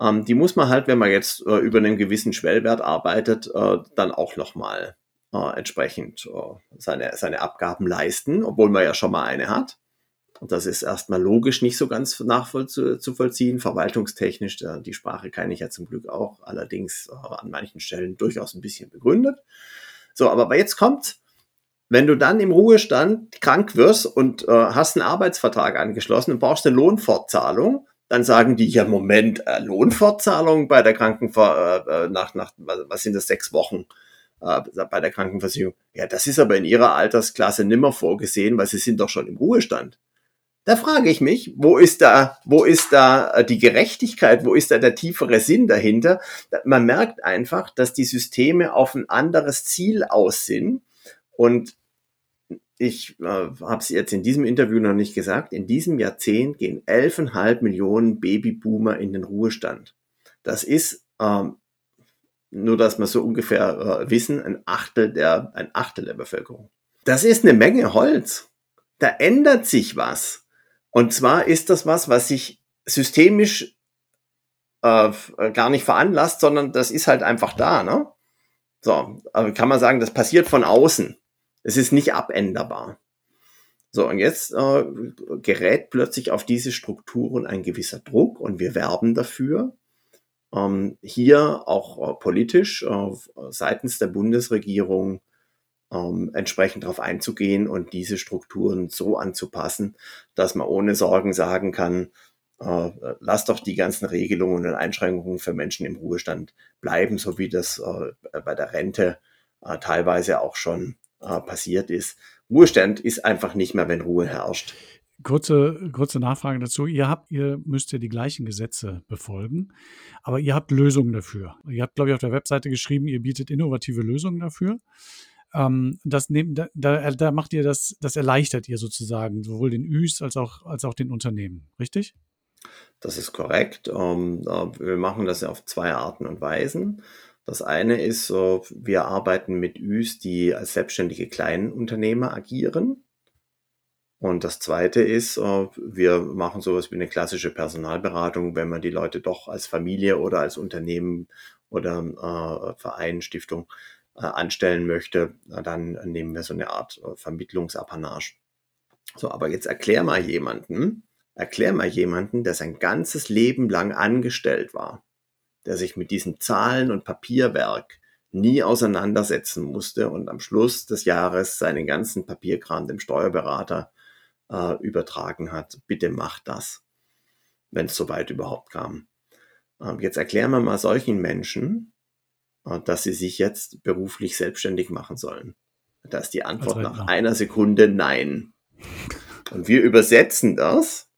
ähm, die muss man halt, wenn man jetzt äh, über einen gewissen Schwellwert arbeitet, äh, dann auch nochmal äh, entsprechend äh, seine, seine Abgaben leisten, obwohl man ja schon mal eine hat. Und das ist erstmal logisch nicht so ganz nachzuvollziehen, verwaltungstechnisch. Äh, die Sprache kann ich ja zum Glück auch, allerdings äh, an manchen Stellen durchaus ein bisschen begründet. So, aber jetzt kommt, wenn du dann im Ruhestand krank wirst und äh, hast einen Arbeitsvertrag angeschlossen und brauchst eine Lohnfortzahlung, dann sagen die, ja, Moment, äh, Lohnfortzahlung bei der Krankenver äh, äh nach, nach, was sind das, sechs Wochen? Äh, bei der Krankenversicherung. Ja, das ist aber in ihrer Altersklasse nimmer vorgesehen, weil sie sind doch schon im Ruhestand. Da frage ich mich, wo ist da, wo ist da äh, die Gerechtigkeit, wo ist da der tiefere Sinn dahinter? Man merkt einfach, dass die Systeme auf ein anderes Ziel aus sind. Und ich äh, habe es jetzt in diesem Interview noch nicht gesagt, in diesem Jahrzehnt gehen 11,5 Millionen Babyboomer in den Ruhestand. Das ist ähm, nur, dass wir so ungefähr äh, wissen, ein Achtel der, ein Achtel der Bevölkerung. Das ist eine Menge Holz. Da ändert sich was. Und zwar ist das was, was sich systemisch äh, gar nicht veranlasst, sondern das ist halt einfach da, ne? So, also kann man sagen, das passiert von außen. Es ist nicht abänderbar. So, und jetzt äh, gerät plötzlich auf diese Strukturen ein gewisser Druck und wir werben dafür ähm, hier auch äh, politisch äh, seitens der Bundesregierung ähm, entsprechend darauf einzugehen und diese Strukturen so anzupassen, dass man ohne Sorgen sagen kann, äh, lass doch die ganzen Regelungen und Einschränkungen für Menschen im Ruhestand bleiben, so wie das äh, bei der Rente äh, teilweise auch schon äh, passiert ist. Ruhestand ist einfach nicht mehr, wenn Ruhe herrscht. Kurze, kurze Nachfrage dazu. Ihr habt, ihr müsst ja die gleichen Gesetze befolgen, aber ihr habt Lösungen dafür. Ihr habt, glaube ich, auf der Webseite geschrieben, ihr bietet innovative Lösungen dafür. Ähm, das nehmt, da, da, macht ihr das, das erleichtert ihr sozusagen, sowohl den Üs als auch, als auch den Unternehmen, richtig? Das ist korrekt. Ähm, wir machen das auf zwei Arten und Weisen. Das eine ist, wir arbeiten mit Üs, die als selbstständige Kleinunternehmer agieren. Und das zweite ist, äh, wir machen sowas wie eine klassische Personalberatung, wenn man die Leute doch als Familie oder als Unternehmen oder äh, Verein, Stiftung äh, anstellen möchte, dann nehmen wir so eine Art Vermittlungsapanage. So, aber jetzt erklär mal jemanden, erklär mal jemanden, der sein ganzes Leben lang angestellt war, der sich mit diesem Zahlen- und Papierwerk nie auseinandersetzen musste und am Schluss des Jahres seinen ganzen Papierkram dem Steuerberater äh, übertragen hat. Bitte macht das, wenn es soweit überhaupt kam. Ähm, jetzt erklären wir mal solchen Menschen, äh, dass sie sich jetzt beruflich selbstständig machen sollen. Da ist die Antwort nach einer Sekunde Nein. Und wir übersetzen das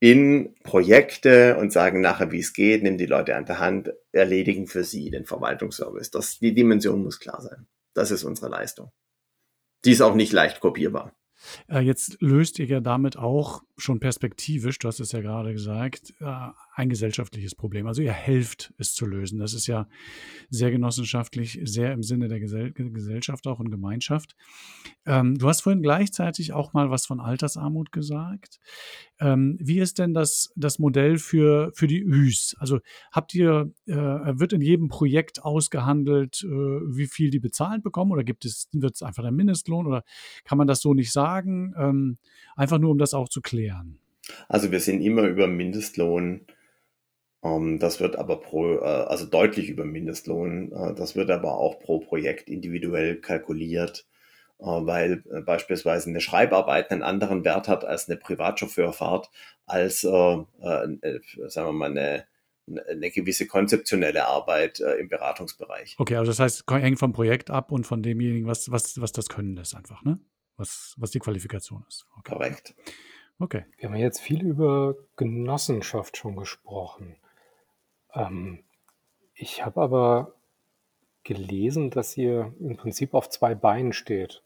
in Projekte und sagen nachher, wie es geht, nehmen die Leute an der Hand, erledigen für sie den Verwaltungsservice. Das, die Dimension muss klar sein. Das ist unsere Leistung. Die ist auch nicht leicht kopierbar. Äh, jetzt löst ihr ja damit auch schon perspektivisch, du hast es ja gerade gesagt, äh, ein gesellschaftliches Problem. Also ihr helft es zu lösen. Das ist ja sehr genossenschaftlich, sehr im Sinne der Gesell Gesellschaft auch und Gemeinschaft. Ähm, du hast vorhin gleichzeitig auch mal was von Altersarmut gesagt. Ähm, wie ist denn das, das Modell für, für die Üs? Also habt ihr, äh, wird in jedem Projekt ausgehandelt, äh, wie viel die bezahlt bekommen oder gibt es, wird es einfach der Mindestlohn oder kann man das so nicht sagen? Ähm, einfach nur, um das auch zu klären. Also wir sind immer über Mindestlohn ähm, das wird aber pro, äh, also deutlich über Mindestlohn. Äh, das wird aber auch pro Projekt individuell kalkuliert, äh, weil beispielsweise eine Schreibarbeit einen anderen Wert hat als eine Privatchauffeurfahrt, als, sagen wir mal, eine, eine gewisse konzeptionelle Arbeit im Beratungsbereich. Okay, also das heißt, hängt vom Projekt ab und von demjenigen, was, was, was das Können ist einfach, ne? Was, was die Qualifikation ist. Okay. Korrekt. Okay. Wir haben jetzt viel über Genossenschaft schon gesprochen. Ähm, ich habe aber gelesen, dass ihr im Prinzip auf zwei Beinen steht.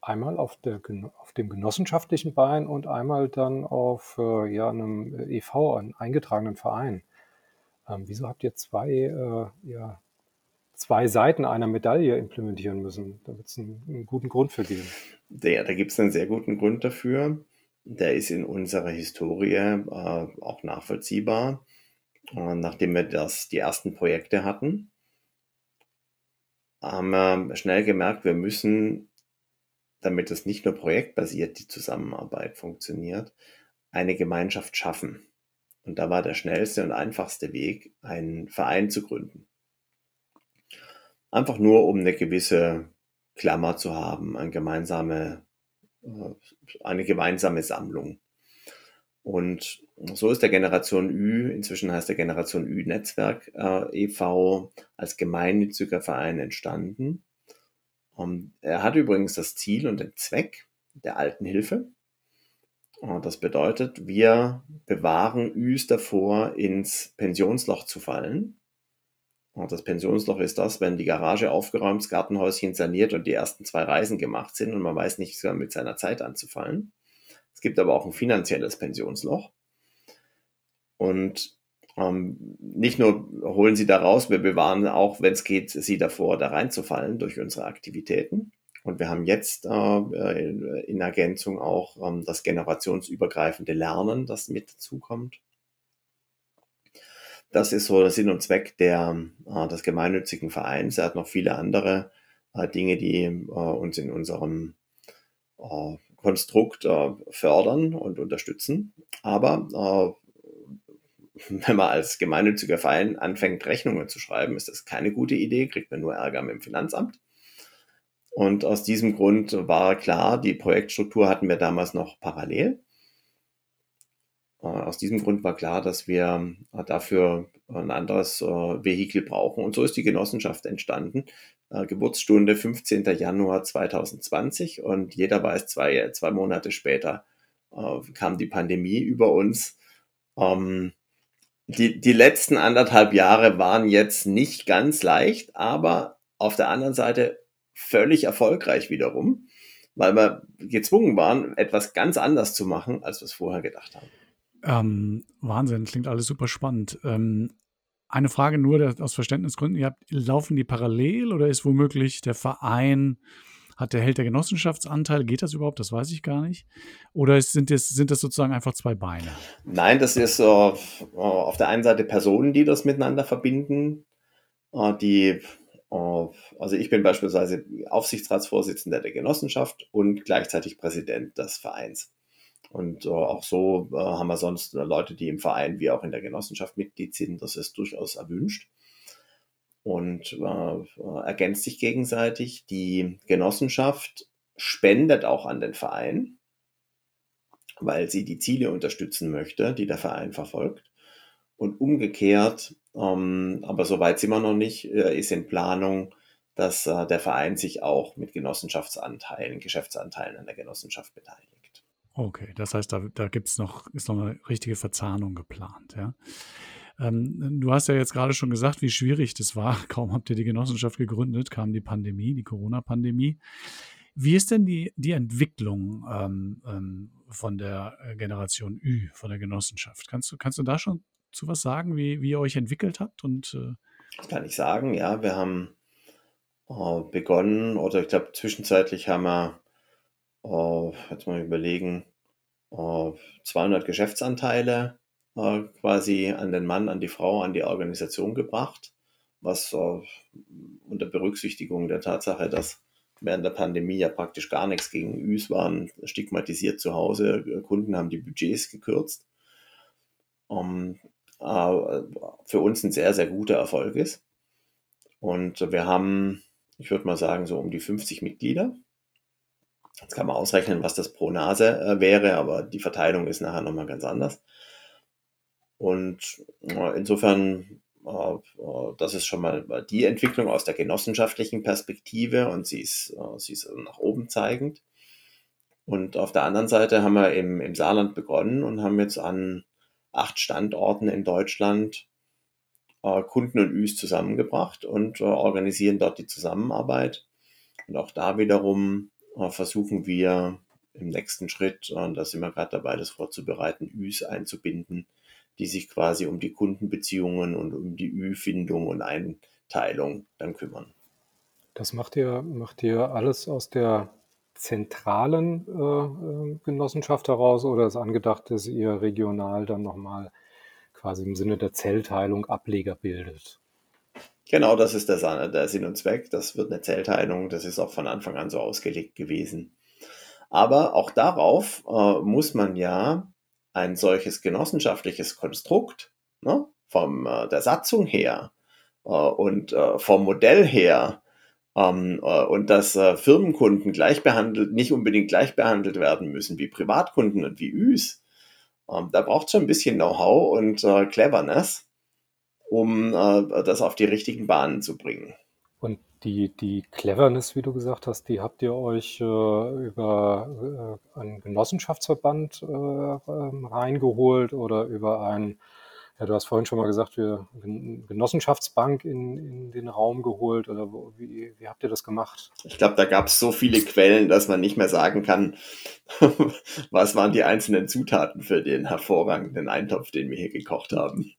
Einmal auf, der, auf dem genossenschaftlichen Bein und einmal dann auf äh, ja, einem EV, einem eingetragenen Verein. Ähm, wieso habt ihr zwei, äh, ja, zwei Seiten einer Medaille implementieren müssen? Da wird es einen, einen, guten Grund für geben. Ja, da gibt es einen sehr guten Grund dafür. Der ist in unserer Historie äh, auch nachvollziehbar. Und nachdem wir das, die ersten Projekte hatten, haben wir schnell gemerkt, wir müssen, damit es nicht nur projektbasiert die Zusammenarbeit funktioniert, eine Gemeinschaft schaffen. Und da war der schnellste und einfachste Weg, einen Verein zu gründen. Einfach nur, um eine gewisse Klammer zu haben, eine gemeinsame, äh, eine gemeinsame Sammlung. Und so ist der Generation Ü, inzwischen heißt der Generation Ü Netzwerk äh, e.V. als gemeinnütziger Verein entstanden. Und er hat übrigens das Ziel und den Zweck der alten Hilfe. Und das bedeutet, wir bewahren Üs davor, ins Pensionsloch zu fallen. Und das Pensionsloch ist das, wenn die Garage aufgeräumt, das Gartenhäuschen saniert und die ersten zwei Reisen gemacht sind und man weiß nicht, mit seiner Zeit anzufallen. Es gibt aber auch ein finanzielles Pensionsloch. Und ähm, nicht nur holen sie da raus, wir bewahren auch, wenn es geht, sie davor, da reinzufallen durch unsere Aktivitäten. Und wir haben jetzt äh, in Ergänzung auch ähm, das generationsübergreifende Lernen, das mit dazukommt. Das ist so der Sinn und Zweck der, äh, des gemeinnützigen Vereins. Er hat noch viele andere äh, Dinge, die äh, uns in unserem äh, Konstrukt äh, fördern und unterstützen. Aber äh, wenn man als gemeinnütziger Verein anfängt, Rechnungen zu schreiben, ist das keine gute Idee, kriegt man nur Ärger mit dem Finanzamt. Und aus diesem Grund war klar, die Projektstruktur hatten wir damals noch parallel. Äh, aus diesem Grund war klar, dass wir dafür ein anderes Vehikel brauchen. Und so ist die Genossenschaft entstanden, äh, Geburtsstunde 15. Januar 2020 und jeder weiß, zwei, zwei Monate später äh, kam die Pandemie über uns. Ähm, die, die letzten anderthalb Jahre waren jetzt nicht ganz leicht, aber auf der anderen Seite völlig erfolgreich wiederum, weil wir gezwungen waren, etwas ganz anders zu machen, als wir es vorher gedacht haben. Ähm, Wahnsinn, klingt alles super spannend. Ähm, eine Frage nur aus Verständnisgründen. Ihr habt, laufen die parallel oder ist womöglich der Verein, hat der Held der Genossenschaftsanteil? Geht das überhaupt? Das weiß ich gar nicht. Oder sind das, sind das sozusagen einfach zwei Beine? Nein, das ist äh, auf der einen Seite Personen, die das miteinander verbinden, äh, die äh, also ich bin beispielsweise Aufsichtsratsvorsitzender der Genossenschaft und gleichzeitig Präsident des Vereins. Und äh, auch so äh, haben wir sonst äh, Leute, die im Verein wie auch in der Genossenschaft Mitglied sind. Das ist durchaus erwünscht und äh, ergänzt sich gegenseitig. Die Genossenschaft spendet auch an den Verein, weil sie die Ziele unterstützen möchte, die der Verein verfolgt. Und umgekehrt, ähm, aber soweit sind wir noch nicht, äh, ist in Planung, dass äh, der Verein sich auch mit Genossenschaftsanteilen, Geschäftsanteilen an der Genossenschaft beteiligt. Okay, das heißt, da, da gibt's noch, ist noch eine richtige Verzahnung geplant, ja. Ähm, du hast ja jetzt gerade schon gesagt, wie schwierig das war. Kaum habt ihr die Genossenschaft gegründet, kam die Pandemie, die Corona-Pandemie. Wie ist denn die, die Entwicklung ähm, ähm, von der äh, Generation Ü, von der Genossenschaft? Kannst du, kannst du da schon zu was sagen, wie, wie ihr euch entwickelt habt? Und, äh das kann ich sagen, ja. Wir haben äh, begonnen, oder ich glaube, zwischenzeitlich haben wir äh, jetzt mal überlegen, äh, 200 Geschäftsanteile äh, quasi an den Mann, an die Frau, an die Organisation gebracht, was äh, unter Berücksichtigung der Tatsache, dass während der Pandemie ja praktisch gar nichts gegen Üs waren, stigmatisiert zu Hause, Kunden haben die Budgets gekürzt. Ähm, äh, für uns ein sehr, sehr guter Erfolg ist. Und wir haben, ich würde mal sagen, so um die 50 Mitglieder. Jetzt kann man ausrechnen, was das pro Nase äh, wäre, aber die Verteilung ist nachher nochmal ganz anders. Und äh, insofern, äh, äh, das ist schon mal die Entwicklung aus der genossenschaftlichen Perspektive und sie ist, äh, sie ist nach oben zeigend. Und auf der anderen Seite haben wir im, im Saarland begonnen und haben jetzt an acht Standorten in Deutschland äh, Kunden und Üs zusammengebracht und äh, organisieren dort die Zusammenarbeit. Und auch da wiederum äh, versuchen wir im nächsten Schritt, und da sind wir gerade dabei, das vorzubereiten, Üs einzubinden, die sich quasi um die Kundenbeziehungen und um die Ü-Findung und Einteilung dann kümmern. Das macht ihr, macht ihr alles aus der zentralen äh, äh Genossenschaft heraus oder ist angedacht, dass ihr regional dann nochmal quasi im Sinne der Zellteilung Ableger bildet? Genau, das ist der, Sinn und Zweck. Das wird eine Zellteilung. Das ist auch von Anfang an so ausgelegt gewesen. Aber auch darauf äh, muss man ja ein solches genossenschaftliches Konstrukt ne, von äh, der Satzung her äh, und äh, vom Modell her ähm, äh, und dass äh, Firmenkunden gleich behandelt, nicht unbedingt gleich behandelt werden müssen wie Privatkunden und wie Üs. Ähm, da braucht es schon ein bisschen Know-how und Cleverness, um das auf die richtigen Bahnen zu bringen. Und die, die Cleverness, wie du gesagt hast, die habt ihr euch äh, über äh, einen Genossenschaftsverband äh, ähm, reingeholt oder über ein, ja, du hast vorhin schon mal gesagt, wir Genossenschaftsbank in, in den Raum geholt oder wo, wie, wie habt ihr das gemacht? Ich glaube, da gab es so viele Quellen, dass man nicht mehr sagen kann, was waren die einzelnen Zutaten für den hervorragenden Eintopf, den wir hier gekocht haben.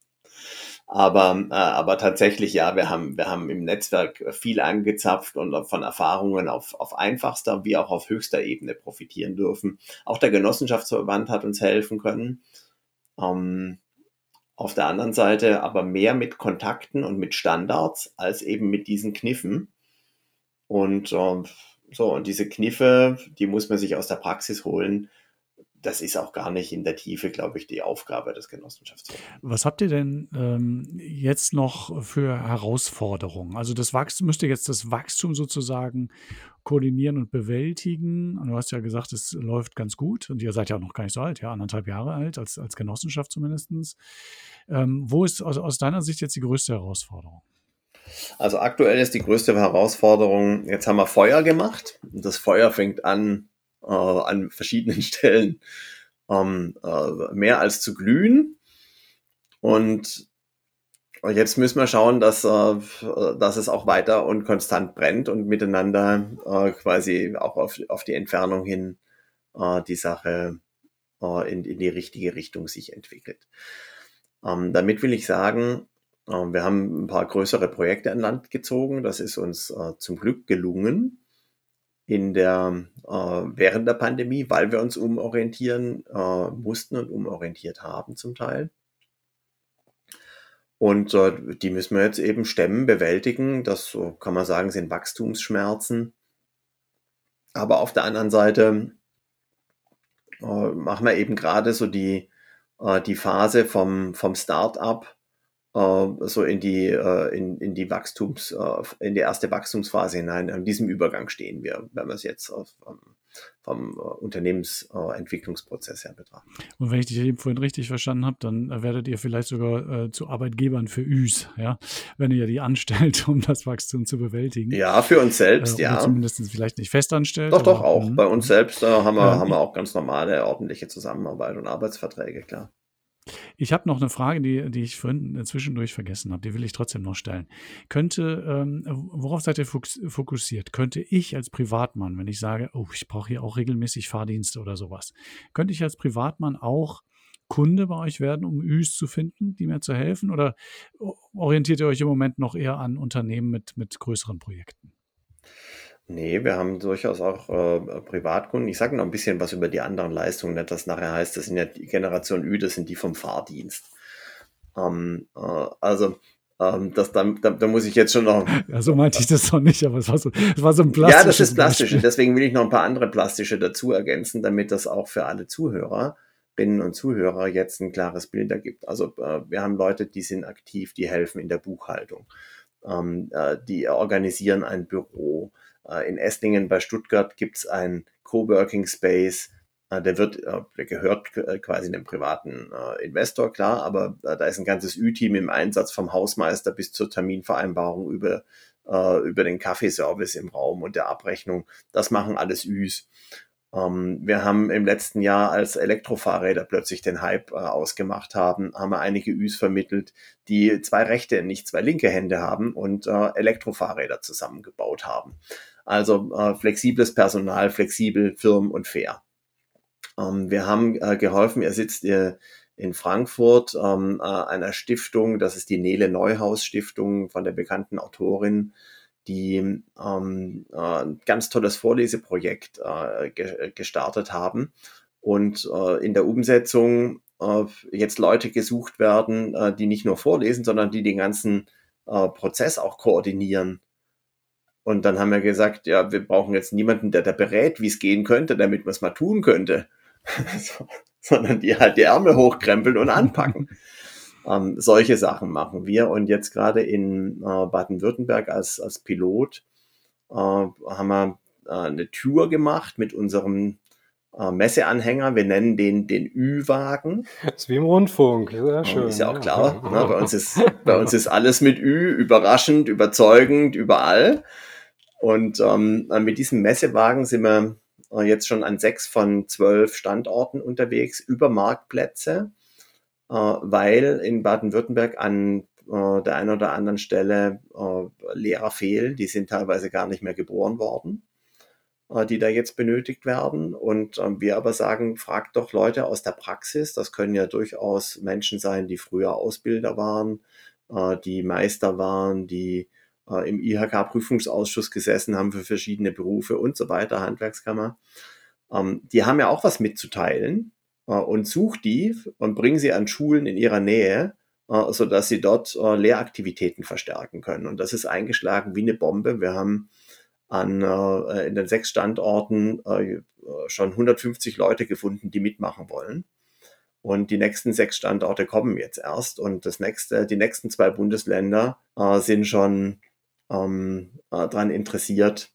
Aber, äh, aber tatsächlich, ja, wir haben, wir haben im Netzwerk viel angezapft und von Erfahrungen auf, auf einfachster wie auch auf höchster Ebene profitieren dürfen. Auch der Genossenschaftsverband hat uns helfen können. Ähm, auf der anderen Seite aber mehr mit Kontakten und mit Standards als eben mit diesen Kniffen. Und äh, so, und diese Kniffe, die muss man sich aus der Praxis holen das ist auch gar nicht in der Tiefe, glaube ich, die Aufgabe des Genossenschaftsverbandes. Was habt ihr denn ähm, jetzt noch für Herausforderungen? Also das Wachstum, müsst ihr jetzt das Wachstum sozusagen koordinieren und bewältigen. Und du hast ja gesagt, es läuft ganz gut und ihr seid ja auch noch gar nicht so alt, ja, anderthalb Jahre alt, als, als Genossenschaft zumindest. Ähm, wo ist aus, aus deiner Sicht jetzt die größte Herausforderung? Also aktuell ist die größte Herausforderung, jetzt haben wir Feuer gemacht. Das Feuer fängt an, äh, an verschiedenen Stellen ähm, äh, mehr als zu glühen. Und jetzt müssen wir schauen, dass, äh, dass es auch weiter und konstant brennt und miteinander äh, quasi auch auf, auf die Entfernung hin äh, die Sache äh, in, in die richtige Richtung sich entwickelt. Ähm, damit will ich sagen, äh, wir haben ein paar größere Projekte an Land gezogen. Das ist uns äh, zum Glück gelungen in der, äh, während der Pandemie, weil wir uns umorientieren äh, mussten und umorientiert haben zum Teil. Und äh, die müssen wir jetzt eben stemmen, bewältigen. Das, so kann man sagen, sind Wachstumsschmerzen. Aber auf der anderen Seite äh, machen wir eben gerade so die, äh, die Phase vom, vom Start-up so in die, äh, in, in die Wachstums, äh, in die erste Wachstumsphase hinein. An diesem Übergang stehen wir, wenn wir es jetzt auf, vom Unternehmensentwicklungsprozess her betrachten. Und wenn ich dich eben vorhin richtig verstanden habe, dann werdet ihr vielleicht sogar äh, zu Arbeitgebern für Üs, ja, wenn ihr die anstellt, um das Wachstum zu bewältigen. Ja, für uns selbst, äh, ja. Zumindest vielleicht nicht festanstellt. Doch, doch, auch. Bei uns selbst äh, haben, wir, haben wir auch ganz normale, ordentliche Zusammenarbeit und Arbeitsverträge, klar. Ich habe noch eine Frage, die, die ich vorhin zwischendurch vergessen habe. Die will ich trotzdem noch stellen. Könnte, ähm, worauf seid ihr fokussiert? Könnte ich als Privatmann, wenn ich sage, oh, ich brauche hier auch regelmäßig Fahrdienste oder sowas, könnte ich als Privatmann auch Kunde bei euch werden, um Üs zu finden, die mir zu helfen? Oder orientiert ihr euch im Moment noch eher an Unternehmen mit, mit größeren Projekten? Nee, wir haben durchaus auch äh, Privatkunden. Ich sage noch ein bisschen was über die anderen Leistungen, nicht dass nachher heißt, das sind ja die Generation Ü, das sind die vom Fahrdienst. Ähm, äh, also ähm, das, da, da, da, muss ich jetzt schon noch. Ja, so meinte ich das doch nicht, aber es war so, es war so ein plastisches. Ja, das ist plastisch. Deswegen will ich noch ein paar andere plastische dazu ergänzen, damit das auch für alle Zuhörerinnen und Zuhörer jetzt ein klares Bild ergibt. Also äh, wir haben Leute, die sind aktiv, die helfen in der Buchhaltung. Ähm, äh, die organisieren ein Büro in Esslingen bei Stuttgart gibt es ein Coworking Space. Äh, der wird, äh, der gehört quasi einem privaten Investor, klar, aber da ist ein ganzes Ü-Team im Einsatz vom Hausmeister bis zur Terminvereinbarung über, über den Kaffeeservice im Raum und der Abrechnung. Das machen alles Üs. Ähm, wir haben im letzten Jahr, als Elektrofahrräder plötzlich den Hype ausgemacht haben, haben wir einige Üs vermittelt, die zwei rechte, nicht zwei linke Hände haben und Elektrofahrräder zusammengebaut haben. Also äh, flexibles Personal, flexibel, firm und fair. Ähm, wir haben äh, geholfen, er sitzt äh, in Frankfurt ähm, äh, einer Stiftung, das ist die Nele Neuhaus Stiftung von der bekannten Autorin, die ähm, äh, ein ganz tolles Vorleseprojekt äh, ge gestartet haben. Und in der Umsetzung jetzt Leute gesucht werden, die nicht nur vorlesen, sondern die den ganzen Prozess auch koordinieren und dann haben wir gesagt, ja, wir brauchen jetzt niemanden, der da berät, wie es gehen könnte, damit man es mal tun könnte, sondern die halt die Ärmel hochkrempeln und anpacken. ähm, solche Sachen machen wir. Und jetzt gerade in äh, Baden-Württemberg als, als Pilot äh, haben wir äh, eine Tour gemacht mit unserem äh, Messeanhänger. Wir nennen den den Ü-Wagen. Das ist wie im Rundfunk, sehr schön. Ist ja auch klar. Ja. Ne? Bei, uns ist, bei uns ist alles mit Ü, überraschend, überzeugend, überall. Und ähm, mit diesem Messewagen sind wir äh, jetzt schon an sechs von zwölf Standorten unterwegs über Marktplätze, äh, weil in Baden-Württemberg an äh, der einen oder anderen Stelle äh, Lehrer fehlen. Die sind teilweise gar nicht mehr geboren worden, äh, die da jetzt benötigt werden. Und ähm, wir aber sagen, fragt doch Leute aus der Praxis. Das können ja durchaus Menschen sein, die früher Ausbilder waren, äh, die Meister waren, die äh, im IHK-Prüfungsausschuss gesessen haben für verschiedene Berufe und so weiter, Handwerkskammer. Ähm, die haben ja auch was mitzuteilen äh, und sucht die und bringen sie an Schulen in ihrer Nähe, äh, sodass sie dort äh, Lehraktivitäten verstärken können. Und das ist eingeschlagen wie eine Bombe. Wir haben an, äh, in den sechs Standorten äh, schon 150 Leute gefunden, die mitmachen wollen. Und die nächsten sechs Standorte kommen jetzt erst. Und das nächste, die nächsten zwei Bundesländer äh, sind schon ähm, äh, daran interessiert,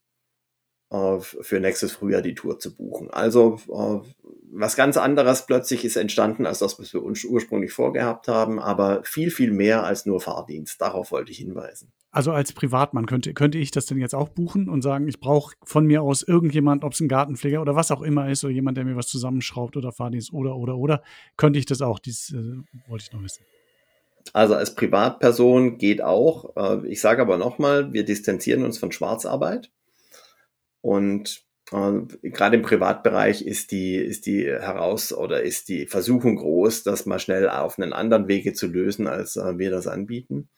äh, für nächstes Frühjahr die Tour zu buchen. Also äh, was ganz anderes plötzlich ist entstanden, als das, was wir uns ursprünglich vorgehabt haben, aber viel, viel mehr als nur Fahrdienst. Darauf wollte ich hinweisen. also als Privatmann, könnte, könnte ich das denn jetzt auch buchen und sagen, ich brauche von mir aus irgendjemand, ob es ein Gartenpfleger oder was auch immer ist, oder jemand, der mir was zusammenschraubt oder Fahrdienst oder, oder, oder, könnte ich das auch? Dies äh, wollte ich noch wissen. Also als Privatperson geht auch. Äh, ich sage aber nochmal, wir distanzieren uns von Schwarzarbeit. Und äh, gerade im Privatbereich ist die, ist die heraus oder ist die Versuchung groß, das mal schnell auf einen anderen Wege zu lösen, als äh, wir das anbieten.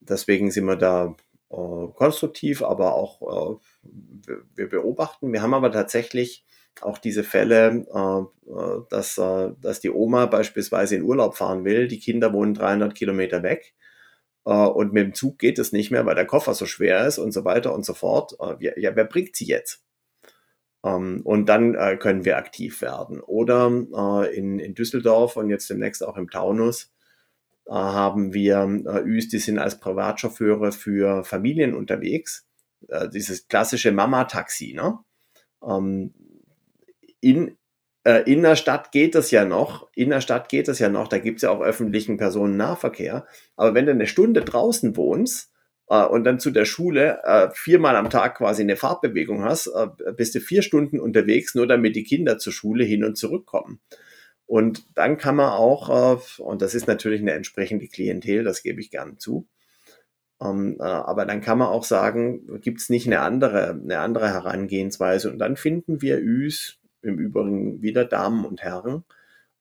Deswegen sind wir da äh, konstruktiv, aber auch äh, wir beobachten. Wir haben aber tatsächlich auch diese Fälle, äh, äh, dass, äh, dass die Oma beispielsweise in Urlaub fahren will, die Kinder wohnen 300 Kilometer weg und mit dem Zug geht es nicht mehr, weil der Koffer so schwer ist und so weiter und so fort. Ja, wer bringt sie jetzt? Ähm, und dann können wir aktiv werden. Oder in, in Düsseldorf und jetzt demnächst auch im Taunus haben wir Üs, die sind als Privatchauffeure für Familien unterwegs. dieses klassische Mama-Taxi, ne? In, äh, in der Stadt geht es ja noch, in der Stadt geht es ja noch, da gibt es ja auch öffentlichen Personennahverkehr. Aber wenn du eine Stunde draußen wohnst äh, und dann zu der Schule äh, viermal am Tag quasi eine Fahrtbewegung hast, äh, bist du vier Stunden unterwegs, nur damit die Kinder zur Schule hin und zurückkommen. Und dann kann man auch, äh, und das ist natürlich eine entsprechende Klientel, das gebe ich gern zu, ähm, äh, aber dann kann man auch sagen, gibt es nicht eine andere, eine andere Herangehensweise? Und dann finden wir Üs, im Übrigen wieder Damen und Herren,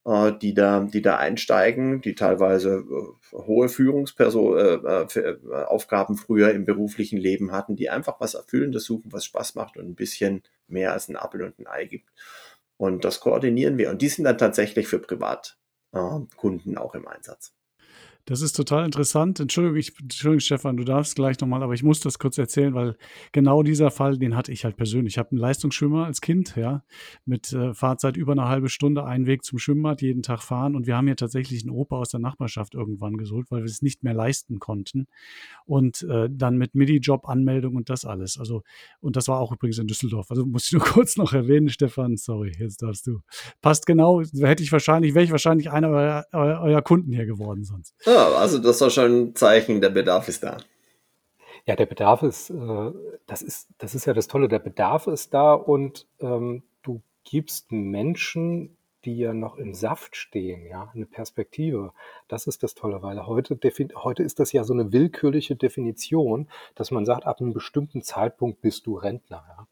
äh, die, da, die da einsteigen, die teilweise äh, hohe Führungsaufgaben äh, früher im beruflichen Leben hatten, die einfach was Erfüllendes suchen, was Spaß macht und ein bisschen mehr als ein Apfel und ein Ei gibt. Und das koordinieren wir. Und die sind dann tatsächlich für Privatkunden auch im Einsatz. Das ist total interessant. Entschuldigung, ich, Entschuldigung, Stefan, du darfst gleich nochmal, aber ich muss das kurz erzählen, weil genau dieser Fall, den hatte ich halt persönlich. Ich habe einen Leistungsschwimmer als Kind, ja, mit äh, Fahrzeit über eine halbe Stunde, einen Weg zum Schwimmbad, jeden Tag fahren. Und wir haben hier tatsächlich einen Opa aus der Nachbarschaft irgendwann gesucht, weil wir es nicht mehr leisten konnten. Und äh, dann mit MIDI-Job-Anmeldung und das alles. Also, und das war auch übrigens in Düsseldorf. Also muss ich nur kurz noch erwähnen, Stefan, sorry, jetzt darfst du. Passt genau, hätte ich wahrscheinlich, wäre ich wahrscheinlich einer eurer, eurer Kunden hier geworden sonst. Ja also das war schon ein Zeichen, der Bedarf ist da. Ja, der Bedarf ist, äh, das ist, das ist ja das Tolle, der Bedarf ist da und ähm, du gibst Menschen, die ja noch im Saft stehen, ja, eine Perspektive. Das ist das Tolle, weil heute, heute ist das ja so eine willkürliche Definition, dass man sagt, ab einem bestimmten Zeitpunkt bist du Rentner. Ja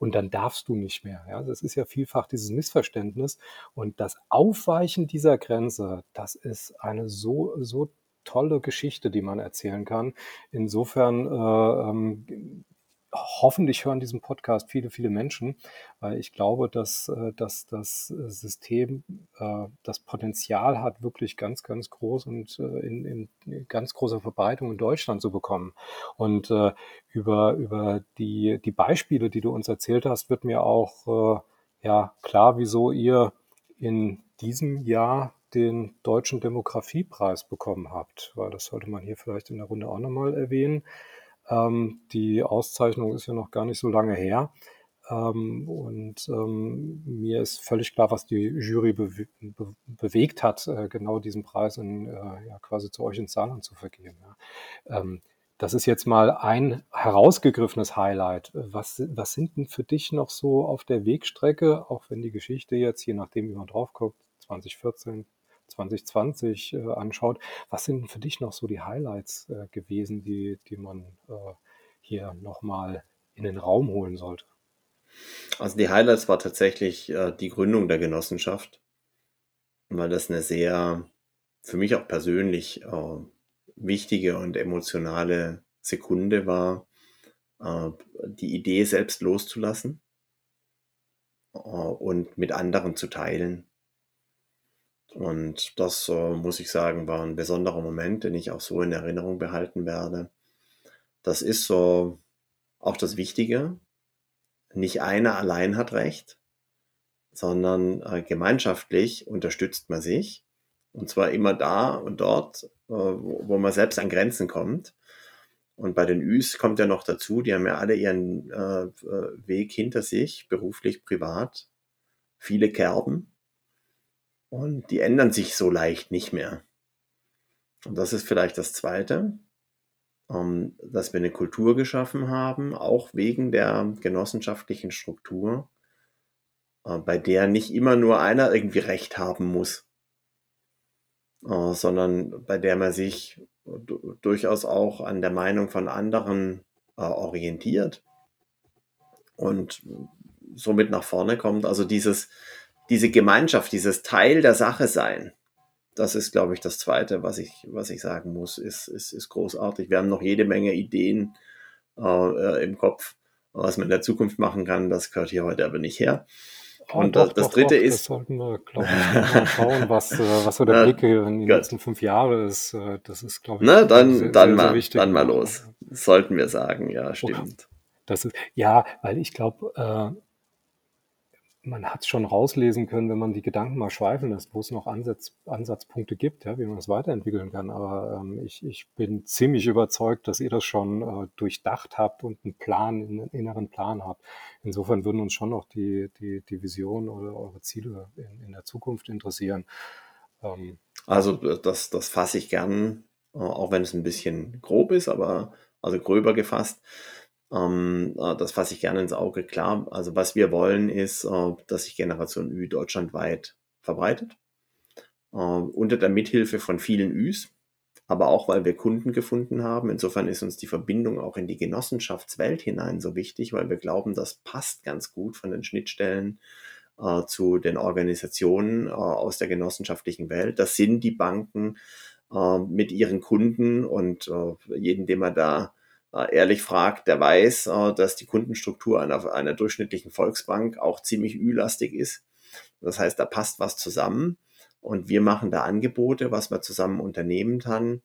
und dann darfst du nicht mehr. Ja, das ist ja vielfach dieses Missverständnis. Und das Aufweichen dieser Grenze, das ist eine so, so tolle Geschichte, die man erzählen kann. Insofern äh, ähm, hoffentlich hören diesen Podcast viele, viele Menschen, weil ich glaube, dass, äh, dass das System äh, das Potenzial hat, wirklich ganz, ganz groß und äh, in, in ganz großer Verbreitung in Deutschland zu bekommen. Und über, über die, die Beispiele, die du uns erzählt hast, wird mir auch ja, klar, wieso ihr in diesem Jahr den Deutschen Demografiepreis bekommen habt, weil das sollte man hier vielleicht in der Runde auch nochmal erwähnen. Ähm, die Auszeichnung ist ja noch gar nicht so lange her. Ähm, und ähm, mir ist völlig klar, was die Jury bewe be bewegt hat, äh, genau diesen Preis in, äh, ja, quasi zu euch ins Saarland zu vergeben. Ja. Ähm, das ist jetzt mal ein herausgegriffenes Highlight. Was, was sind denn für dich noch so auf der Wegstrecke, auch wenn die Geschichte jetzt, je nachdem, wie man drauf guckt, 2014, 2020 äh, anschaut, was sind für dich noch so die Highlights äh, gewesen, die, die man äh, hier nochmal in den Raum holen sollte? Also die Highlights war tatsächlich äh, die Gründung der Genossenschaft, weil das eine sehr, für mich auch persönlich äh, wichtige und emotionale Sekunde war, äh, die Idee selbst loszulassen und mit anderen zu teilen und das, äh, muss ich sagen, war ein besonderer Moment, den ich auch so in Erinnerung behalten werde. Das ist so auch das Wichtige. Nicht einer allein hat Recht, sondern äh, gemeinschaftlich unterstützt man sich. Und zwar immer da und dort, äh, wo, wo man selbst an Grenzen kommt. Und bei den Üs kommt ja noch dazu, die haben ja alle ihren äh, äh Weg hinter sich, beruflich, privat, viele Kerben. Und die ändern sich so leicht nicht mehr. Und das ist vielleicht das Zweite. ähm, dass wir eine Kultur geschaffen haben, auch wegen der genossenschaftlichen Struktur, äh, bei der nicht immer nur einer irgendwie Recht haben muss, äh, sondern bei der man sich durchaus auch an der Meinung von anderen äh, orientiert und somit nach vorne kommt. Also dieses, diese Gemeinschaft, dieses Teil der Sache sein, das ist, glaube ich, das Zweite, was ich, was ich sagen muss, ist, ist, ist großartig. Wir haben noch jede Menge Ideen äh, im Kopf, was man in der Zukunft machen kann. Das gehört hier heute aber nicht her. Und doch, das, doch, Dritte doch, ist. Das sollten wir, glaube ich, mal schauen, was, äh, was so der Blick in Gott. nächsten fünf Jahre ist. Äh, das ist, glaube ich, Na, dann, sehr, dann, sehr, mal, sehr wichtig. dann mal los. sollten wir sagen, ja, stimmt. Das ist, ja, weil ich glaube, äh, man hat es schon rauslesen können, wenn man die Gedanken mal schweifen lässt, wo es noch Ansatz, Ansatzpunkte gibt, ja, wie man es weiterentwickeln kann. Aber ähm, ich, ich bin ziemlich überzeugt, dass ihr das schon äh, durchdacht habt und einen Plan, einen inneren Plan habt. Insofern würden uns schon noch die, die, die Vision oder eure Ziele in, in der Zukunft interessieren. Ähm, also das, das fasse ich gern, äh, auch wenn es ein bisschen grob ist, aber also gröber gefasst. Ähm, äh, das fasse ich gerne ins Auge. Klar, also was wir wollen ist, äh, dass sich Generation Ü deutschlandweit verbreitet. Äh, unter der Mithilfe von vielen Üs, aber auch weil wir Kunden gefunden haben. Insofern ist uns die Verbindung auch in die Genossenschaftswelt hinein so wichtig, weil wir glauben, das passt ganz gut von den Schnittstellen äh, zu den Organisationen äh, aus der genossenschaftlichen Welt. Das sind die Banken äh, mit ihren Kunden und jeden, den man da ehrlich fragt, der weiß, äh, dass die Kundenstruktur einer, einer durchschnittlichen Volksbank auch ziemlich Ü-lastig ist. Das heißt, da passt was zusammen und wir machen da Angebote, was man zusammen unternehmen kann.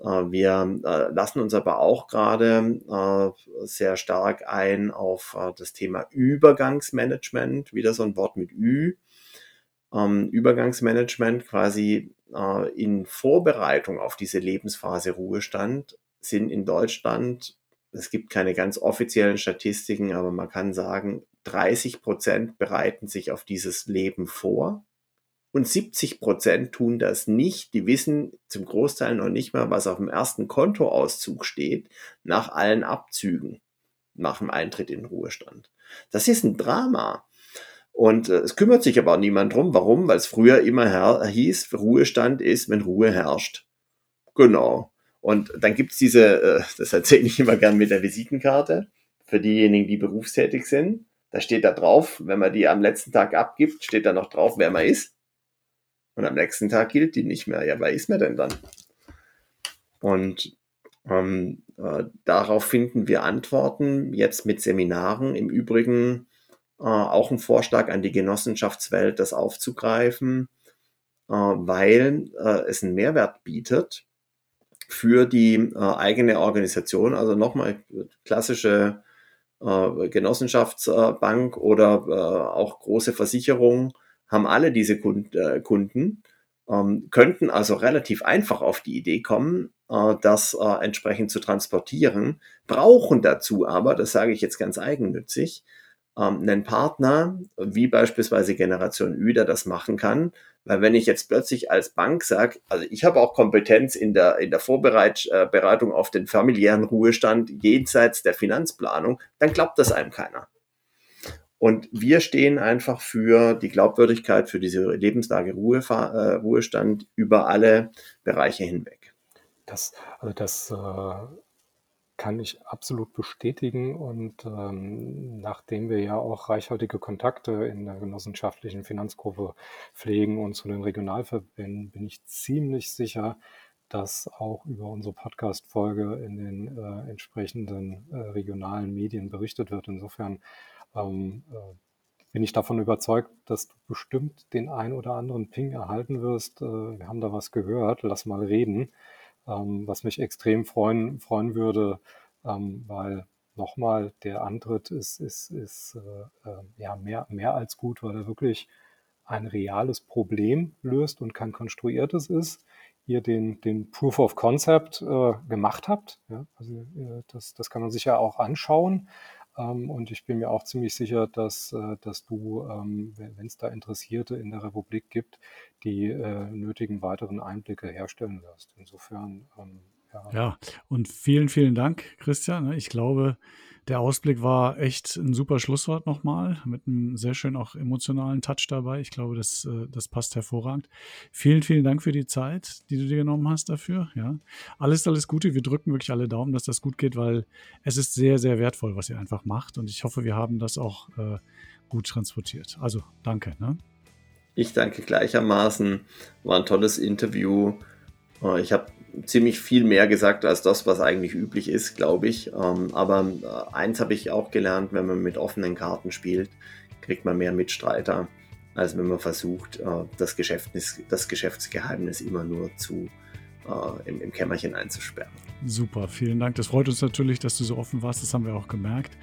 Äh, wir lassen uns aber auch gerade sehr stark ein auf das Thema Übergangsmanagement, wieder so ein Wort mit Ü. Ähm, Übergangsmanagement quasi in Vorbereitung auf diese Lebensphase Ruhestand sind in Deutschland, es gibt keine ganz offiziellen Statistiken, aber man kann sagen, 30 Prozent bereiten sich auf dieses Leben vor und 70 Prozent tun das nicht. Die wissen zum Großteil noch nicht mal, was auf dem ersten Kontoauszug steht, nach allen Abzügen, nach dem Eintritt in den Ruhestand. Das ist ein Drama. Und äh, es kümmert sich aber niemand drum. Warum? Weil es früher immer hieß, Ruhestand ist, wenn Ruhe herrscht. Genau. Und dann gibt's diese, äh, das erzähle ich immer gern mit der Visitenkarte, für diejenigen, die berufstätig sind. Da steht da drauf, wenn man die am letzten Tag abgibt, steht da noch drauf, wer man ist. Und am nächsten Tag gilt die nicht mehr. Ja, wer ist man denn dann? Und ähm, äh, darauf finden wir Antworten jetzt mit Seminaren. Im Übrigen äh, auch ein Vorschlag an die Genossenschaftswelt, das aufzugreifen, äh, weil äh, es einen Mehrwert bietet für die äh, eigene Organisation. Also nochmal klassische äh, Genossenschaftsbank oder äh, auch große Versicherungen haben alle diese Kund äh, Kunden, ähm, könnten also relativ einfach auf die Idee kommen, äh, das äh, entsprechend zu transportieren, brauchen dazu aber, das sage ich jetzt ganz eigennützig, ähm, einen Partner, wie beispielsweise Generation Ü, der das machen kann, weil wenn ich jetzt plötzlich als Bank sage, also ich habe auch Kompetenz in der, in der Vorbereitung äh, auf den familiären Ruhestand jenseits der Finanzplanung, dann glaubt das einem keiner. Und wir stehen einfach für die Glaubwürdigkeit, für diese Lebenslage Ruhe, äh, Ruhestand über alle Bereiche hinweg. Das, also das äh kann ich absolut bestätigen. Und ähm, nachdem wir ja auch reichhaltige Kontakte in der genossenschaftlichen Finanzgruppe pflegen und zu den Regionalverbänden, bin ich ziemlich sicher, dass auch über unsere Podcast-Folge in den äh, entsprechenden äh, regionalen Medien berichtet wird. Insofern ähm, äh, bin ich davon überzeugt, dass du bestimmt den ein oder anderen Ping erhalten wirst. Äh, wir haben da was gehört, lass mal reden ähm, was mich extrem freuen, freuen würde, ähm, weil nochmal der Antritt ist, ist, ist äh, äh, ja mehr, mehr als gut, weil er wirklich ein reales Problem löst und kein konstruiertes ist. Ihr den, den Proof of Concept äh, gemacht habt. Ja? Also äh, das, das kann man sich ja auch anschauen. Ähm, und ich bin mir auch ziemlich sicher, dass, äh, dass du, ähm, wenn es da Interessierte in der Republik gibt, die äh, nötigen weiteren Einblicke herstellen wirst. Insofern, ähm, Ja. ja, und vielen, vielen Dank, Christian. Ich glaube, der Ausblick war echt ein super Schlusswort nochmal, mit einem sehr schön auch emotionalen Touch dabei. Ich glaube, das, äh, das passt hervorragend. Vielen, vielen Dank für die Zeit, die du dir genommen hast dafür. Ja. Alles, alles Gute. Wir drücken wirklich alle Daumen, dass das gut geht, weil es ist sehr, sehr wertvoll, was ihr einfach macht. Und ich hoffe, wir haben das auch äh, gut transportiert. Also danke. Ne? Ich danke gleichermaßen. War ein tolles Interview. Äh, ich habe ziemlich viel mehr gesagt als das, was eigentlich üblich ist, glaube ich. Ähm, aber äh, eins habe ich auch gelernt, wenn man mit offenen Karten spielt, kriegt man mehr Mitstreiter, als wenn man versucht, äh, das, Geschäftsgeheimnis, das Geschäftsgeheimnis immer nur zu, äh, im, im Kämmerchen einzusperren. Super, vielen Dank. Das freut uns natürlich, dass du so offen warst. Das haben wir auch gemerkt.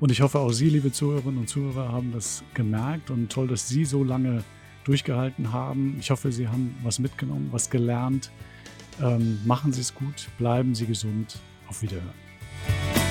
Und ich hoffe, auch Sie, liebe Zuhörerinnen und Zuhörer, haben das gemerkt. Und toll, dass Sie so lange durchgehalten haben. Ich hoffe, Sie haben was mitgenommen, was gelernt. Ähm, machen Sie es gut, bleiben Sie gesund. Auf Wiederhören.